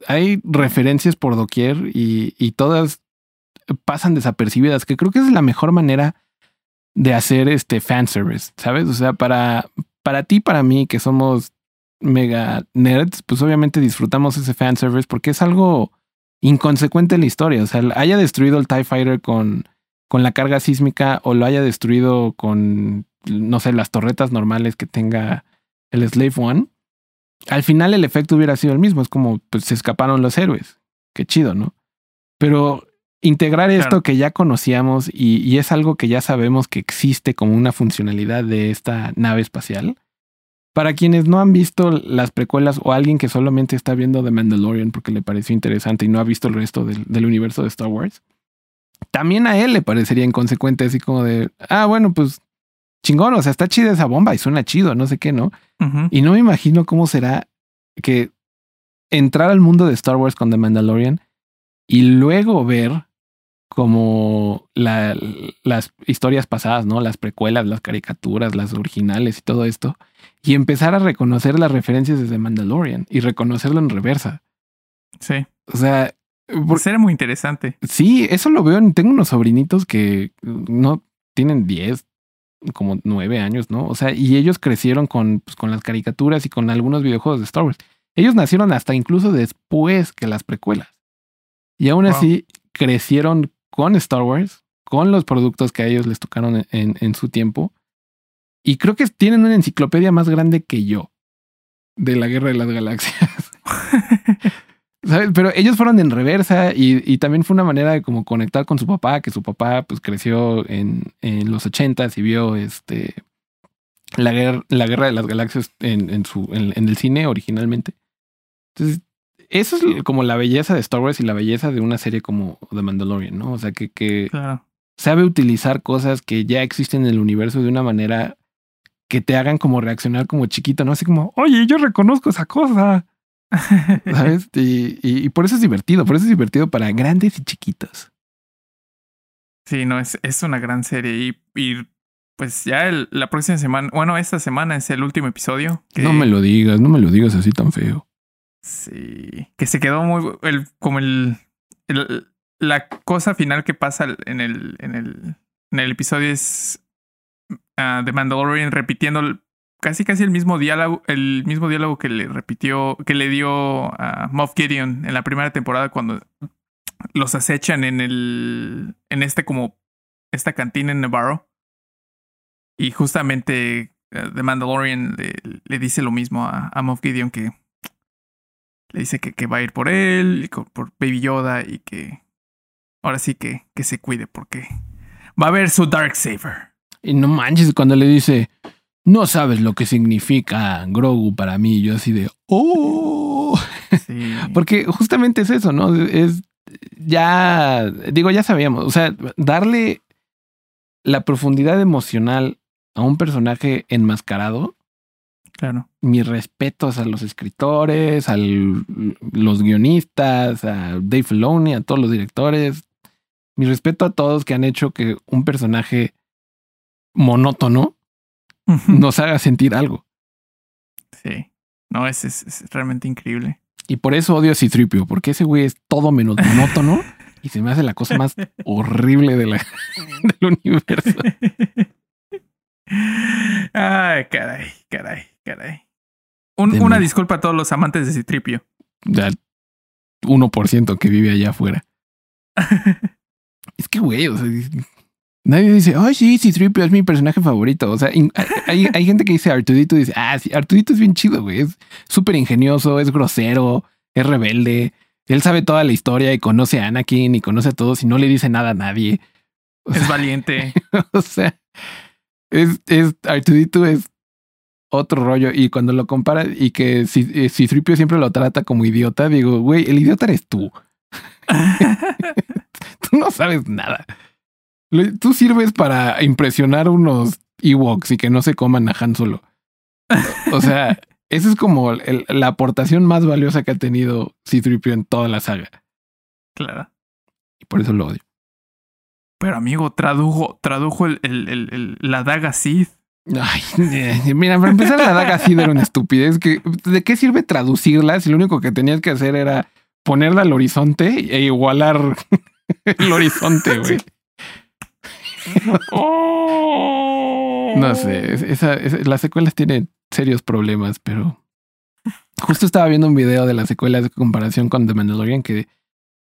Hay referencias por doquier y, y todas pasan desapercibidas, que creo que es la mejor manera de hacer este fanservice, ¿sabes? O sea, para, para ti, para mí, que somos mega nerds, pues obviamente disfrutamos ese fanservice porque es algo inconsecuente en la historia. O sea, haya destruido el TIE Fighter con, con la carga sísmica o lo haya destruido con, no sé, las torretas normales que tenga el Slave One. Al final el efecto hubiera sido el mismo. Es como, pues se escaparon los héroes. Qué chido, ¿no? Pero integrar esto que ya conocíamos y, y, es algo que ya sabemos que existe como una funcionalidad de esta nave espacial para quienes no han visto las precuelas o alguien que solamente está viendo The Mandalorian porque le pareció interesante y no ha visto el resto del, universo de Star Wars, también a él le parecería inconsecuente, así como de, ah, bueno, pues chingón, o sea, está chida esa bomba y suena chido, no sé qué, ¿no? Y no me imagino cómo será que entrar al mundo de Star Wars con The Mandalorian y luego ver como la, las historias pasadas, ¿no? Las precuelas, las caricaturas, las originales y todo esto. Y empezar a reconocer las referencias desde Mandalorian y reconocerlo en reversa. Sí. O sea... Por... Será muy interesante. Sí, eso lo veo. Tengo unos sobrinitos que no tienen 10, como 9 años, ¿no? O sea, y ellos crecieron con, pues, con las caricaturas y con algunos videojuegos de Star Wars. ellos nacieron hasta incluso después que las precuelas. Y aún Wow. así crecieron con Star Wars, con los productos que a ellos les tocaron en, en su tiempo. Y creo que tienen una enciclopedia más grande que yo de la Guerra de las Galaxias. ¿Sabes? Pero ellos fueron en reversa y, y también fue una manera de como conectar con su papá, que su papá pues creció en, en los ochentas y vio este la guerra, la guerra de las galaxias en, en su, en, en el cine originalmente. Entonces, eso es como la belleza de Star Wars y la belleza de una serie como The Mandalorian, ¿no? O sea, que, que claro. sabe utilizar cosas que ya existen en el universo de una manera que te hagan como reaccionar como chiquito, ¿no? Así como, oye, yo reconozco esa cosa. ¿Sabes? Y, y, y por eso es divertido, por eso es divertido para grandes y chiquitos. Sí, no, es, es una gran serie. Y, y pues ya el- la próxima semana, bueno, esta semana es el último episodio. que- No me lo digas, no me lo digas así tan feo. Sí, que se quedó muy el, como el, el- la cosa final que pasa en el en el en el episodio es ah, de Mandalorian repitiendo casi casi el mismo diálogo el mismo diálogo que le repitió que le dio a Moff Gideon en la primera temporada cuando los acechan en el en este como esta cantina en Navarro y justamente eh, The Mandalorian le, dice lo mismo a, a Moff Gideon que le dice que, que va a ir por él, y por Baby Yoda y que ahora sí que, que se cuide porque va a ver su Dark Saber. Y no manches, cuando le dice, no sabes lo que significa Grogu para mí, yo así de, oh. Sí. Porque justamente es eso, ¿no? Es ya, digo, ya sabíamos, o sea, darle la profundidad emocional a un personaje enmascarado, claro. mis respetos a los escritores, a los guionistas, a Dave Filoni, a todos los directores. Mi respeto a todos que han hecho que un personaje monótono nos haga sentir algo. Sí. No, es, es, es realmente increíble. Y por eso odio a Citripio, porque ese güey es todo menos monótono y se me hace la cosa más horrible de la, del universo. Ay, caray, caray, caray. Un- una disculpa a todos los amantes de Citripio. Ya 1% que vive allá afuera. Es que, güey, o sea, nadie dice, ay, sí, Citripio es mi personaje favorito. O sea, hay, hay gente que dice Artudito y dice, ah, sí, Artudito es bien chido, güey. Es súper ingenioso, es grosero, es rebelde. Él sabe toda la historia y conoce a Anakin y conoce a todos y no le dice nada a nadie. O Es sea, valiente. o sea, es, es Artudito es otro rollo. Y cuando lo compara y que si, eh, Citripio siempre lo trata como idiota, digo, güey, el idiota eres tú. Tú no sabes nada. Tú sirves para impresionar unos Ewoks y que no se coman a Han Solo. O sea, esa es como el- la aportación más valiosa que ha tenido Citripio en toda la saga. claro. Y por eso lo odio. Pero amigo, tradujo, tradujo el, el, la daga Sith. Ay, eh, mira, para empezar, la daga sí era una estupidez. Que, ¿De qué sirve traducirla si lo único que tenías que hacer era ponerla al horizonte e igualar el horizonte, güey? No sé, es- esa, esa- las secuelas tienen serios problemas, pero justo estaba viendo un video de las secuelas de comparación con The Mandalorian que,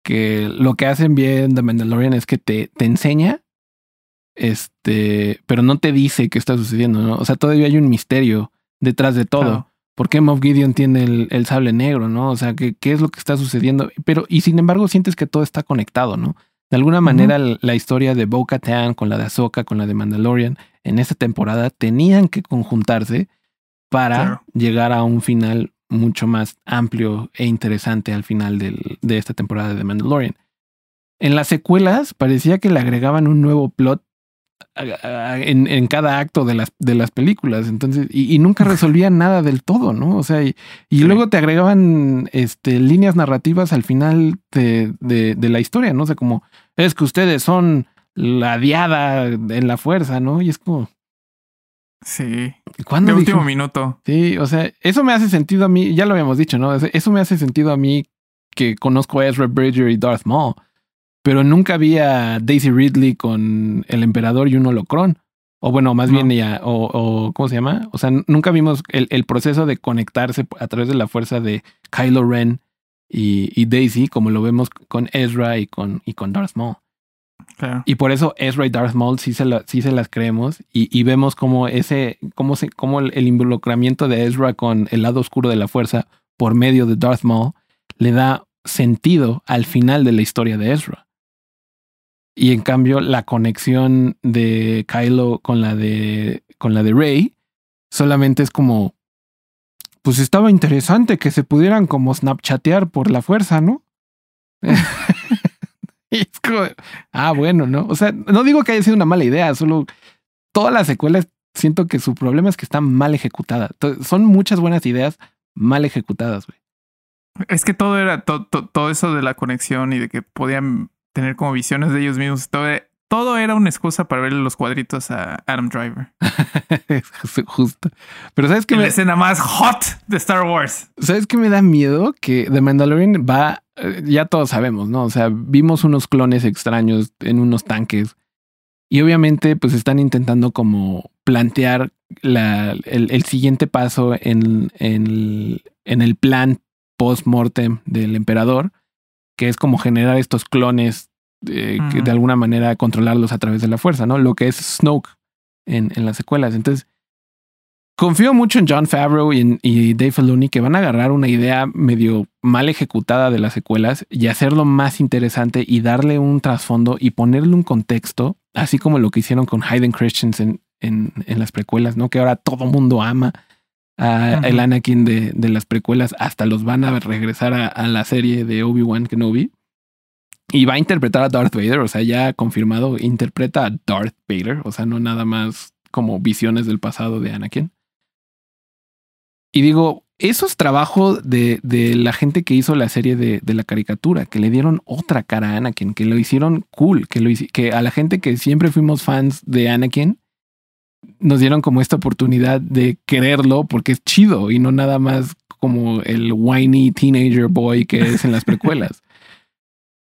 que lo que hacen bien The Mandalorian es que te, te enseña, este, pero no te dice qué está sucediendo, ¿no? O sea, todavía hay un misterio detrás de todo. Claro. ¿Por qué Moff Gideon tiene el, el sable negro, no? O sea, ¿qué, ¿qué es lo que está sucediendo? Pero, y sin embargo, sientes que todo está conectado, ¿no? De alguna manera, la, la historia de Bo Katan con la de Ahsoka, con la de Mandalorian, en esta temporada tenían que conjuntarse para Claro. llegar a un final mucho más amplio e interesante al final del- de esta temporada de Mandalorian. En las secuelas parecía que le agregaban un nuevo plot en, en cada acto de las, de las películas. Entonces, y, y nunca resolvían nada del todo, ¿no? O sea, y, y Sí. luego te agregaban este, líneas narrativas al final de, de, de la historia, ¿no? O sea, como es que ustedes son la diada en la fuerza, ¿no? Y es como, Sí. ¿cuándo De último dijo? minuto. Sí, o sea, eso me hace sentido a mí, ya lo habíamos dicho, ¿no? Eso me hace sentido a mí que conozco a Ezra Bridger y Darth Maul, pero nunca vi a Daisy Ridley con el emperador y un holocrón. O bueno, más No. bien ya, o, o ¿cómo se llama? O sea, nunca vimos el, el proceso de conectarse a través de la fuerza de Kylo Ren y, y Daisy, como lo vemos con Ezra y con, y con Darth Maul. Claro. Y por eso Ezra y Darth Maul sí se, la- sí se las creemos y, y vemos como ese, cómo se, cómo el, el involucramiento de Ezra con el lado oscuro de la fuerza por medio de Darth Maul le da sentido al final de la historia de Ezra. Y en cambio, la conexión de Kylo con la de, con la de Rey solamente es como, pues estaba interesante que se pudieran como snapchatear por la fuerza, ¿no? Ah, bueno, ¿no? O sea, no digo que haya sido una mala idea, solo todas las secuelas siento que su problema es que están mal ejecutadas. To- Son muchas buenas ideas mal ejecutadas, güey. Es que todo era to- todo eso de la conexión y de que podían tener como visiones de ellos mismos. Todo, todo era una excusa para verle los cuadritos a Adam Driver. Justo. Pero ¿sabes qué En la me, escena más hot de Star Wars. ¿sabes qué me da miedo? Que The Mandalorian va, eh, ya todos sabemos, ¿no? O sea, vimos unos clones extraños en unos tanques y obviamente pues están intentando como plantear la, el, el siguiente paso en, en, en el plan post-mortem del emperador, que es como generar estos clones eh, de alguna manera controlarlos a través de la fuerza, ¿no? Lo que es Snoke en, en las secuelas. Entonces, confío mucho en John Favreau y, en- y Dave Filoni que van a agarrar una idea medio mal ejecutada de las secuelas y hacerlo más interesante y darle un trasfondo y ponerle un contexto, así como lo que hicieron con Hayden Christensen en, en las precuelas, ¿no? Que ahora todo mundo ama a el Anakin de, de las precuelas, hasta los van a regresar a, a la serie de Obi-Wan Kenobi. Y va a interpretar a Darth Vader, o sea, ya confirmado, interpreta a Darth Vader, o sea, no nada más como visiones del pasado de Anakin. Y digo, eso es trabajo de, la gente que hizo la serie de, la caricatura, que le dieron otra cara a Anakin, que lo hicieron cool, que, lo, que a la gente que siempre fuimos fans de Anakin, nos dieron como esta oportunidad de quererlo porque es chido y no nada más como el whiny teenager boy que es en las precuelas.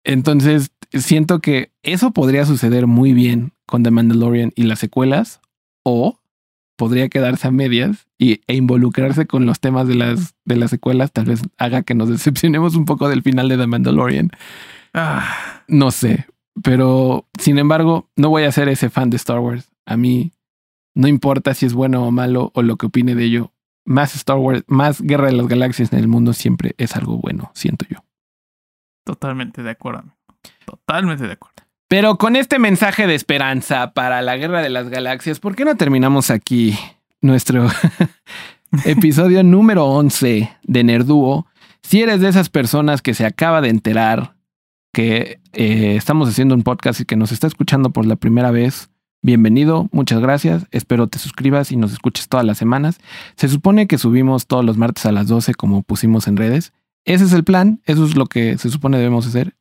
Entonces, siento que eso podría suceder muy bien con The Mandalorian y las secuelas, o podría quedarse a medias y, e involucrarse con los temas de las, de las secuelas, tal vez haga que nos decepcionemos un poco del final de The Mandalorian. Ah, No sé, pero sin embargo, no voy a ser ese fan de Star Wars. A mí no importa si es bueno o malo o lo que opine de ello. Más Star Wars, más Guerra de las Galaxias en el mundo siempre es algo bueno, siento yo. Totalmente de acuerdo. Totalmente de acuerdo. Pero con este mensaje de esperanza para la Guerra de las Galaxias, ¿por qué no terminamos aquí nuestro episodio número 11 de Nerduo? Si eres de esas personas que se acaba de enterar que eh, estamos haciendo un podcast y que nos está escuchando por la primera vez, bienvenido, muchas gracias. Espero te suscribas y nos escuches todas las semanas. Se supone que subimos todos los martes a las 12 como pusimos en redes. Ese es el plan, eso es lo que se supone debemos hacer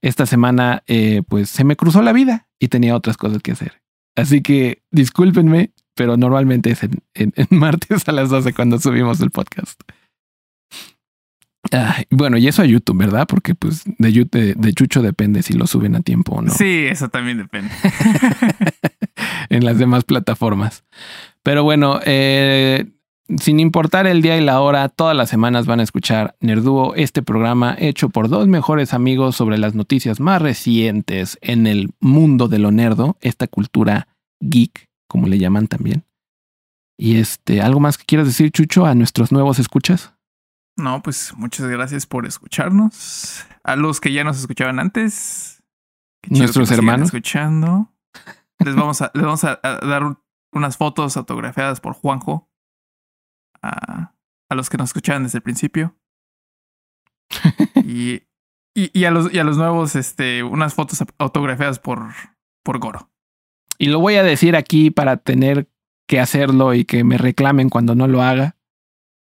esta semana eh, pues se me cruzó la vida y tenía otras cosas que hacer. Así que discúlpenme, pero normalmente es en, en- en martes a las 12 cuando subimos el podcast. Bueno, y eso a YouTube, ¿verdad? Porque pues de, Yu- de, de Chucho depende si lo suben a tiempo o no Sí, eso también depende. en las demás plataformas. Pero bueno, eh, sin importar el día y la hora, todas las semanas van a escuchar Nerduo, este programa hecho por dos mejores amigos sobre las noticias más recientes en el mundo de lo nerdo, esta cultura geek, como le llaman también. Y este, ¿algo más que quieras decir, Chucho, a nuestros nuevos escuchas? No, pues muchas gracias por escucharnos. A los que ya nos escuchaban antes. Nuestros que hermanos. Escuchando. Les vamos a, les vamos a, a dar un- unas fotos autografiadas por Juanjo. A, a los que nos escuchaban desde el principio. y, y, y a los, y a los nuevos, este, unas fotos autografiadas por, por Goro. Y lo voy a decir aquí para tener que hacerlo y que me reclamen cuando no lo haga.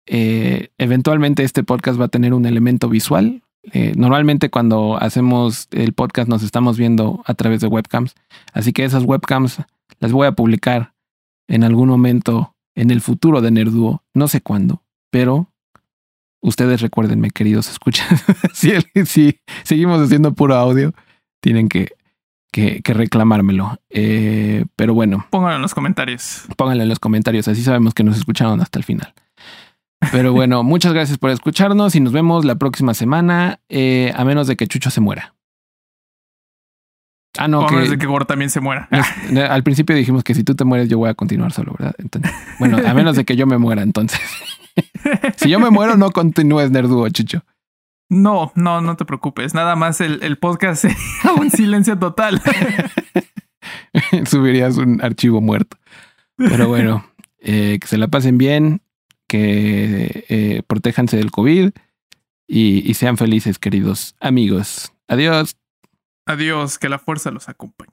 Eh, eventualmente este podcast va a tener un elemento visual. Eh, normalmente cuando hacemos el podcast nos estamos viendo a través de webcams. Así que esas webcams las voy a publicar en algún momento en el futuro de Nerduo. No sé cuándo, pero ustedes recuérdenme, queridos escuchas. si, si seguimos haciendo puro audio, tienen que, que, que reclamármelo. Eh, pero bueno, Pónganlo en los comentarios. pónganlo en los comentarios, así sabemos que nos escucharon hasta el final. Pero bueno, muchas gracias por escucharnos y nos vemos la próxima semana, eh, a menos de que Chucho se muera. Ah, no, a que, de que Gor también se muera. es- al principio dijimos que si tú te mueres yo voy a continuar solo, ¿verdad? Entonces, bueno, a menos de que yo me muera, entonces. si yo me muero, no continúes, Nerduo, Chucho. No, no, no te preocupes. Nada más el, el podcast sería un silencio total. Subirías un archivo muerto. Pero bueno, eh, que se la pasen bien, que eh, protéjanse del COVID y, y sean felices, queridos amigos. Adiós. Adiós, que la fuerza los acompañe.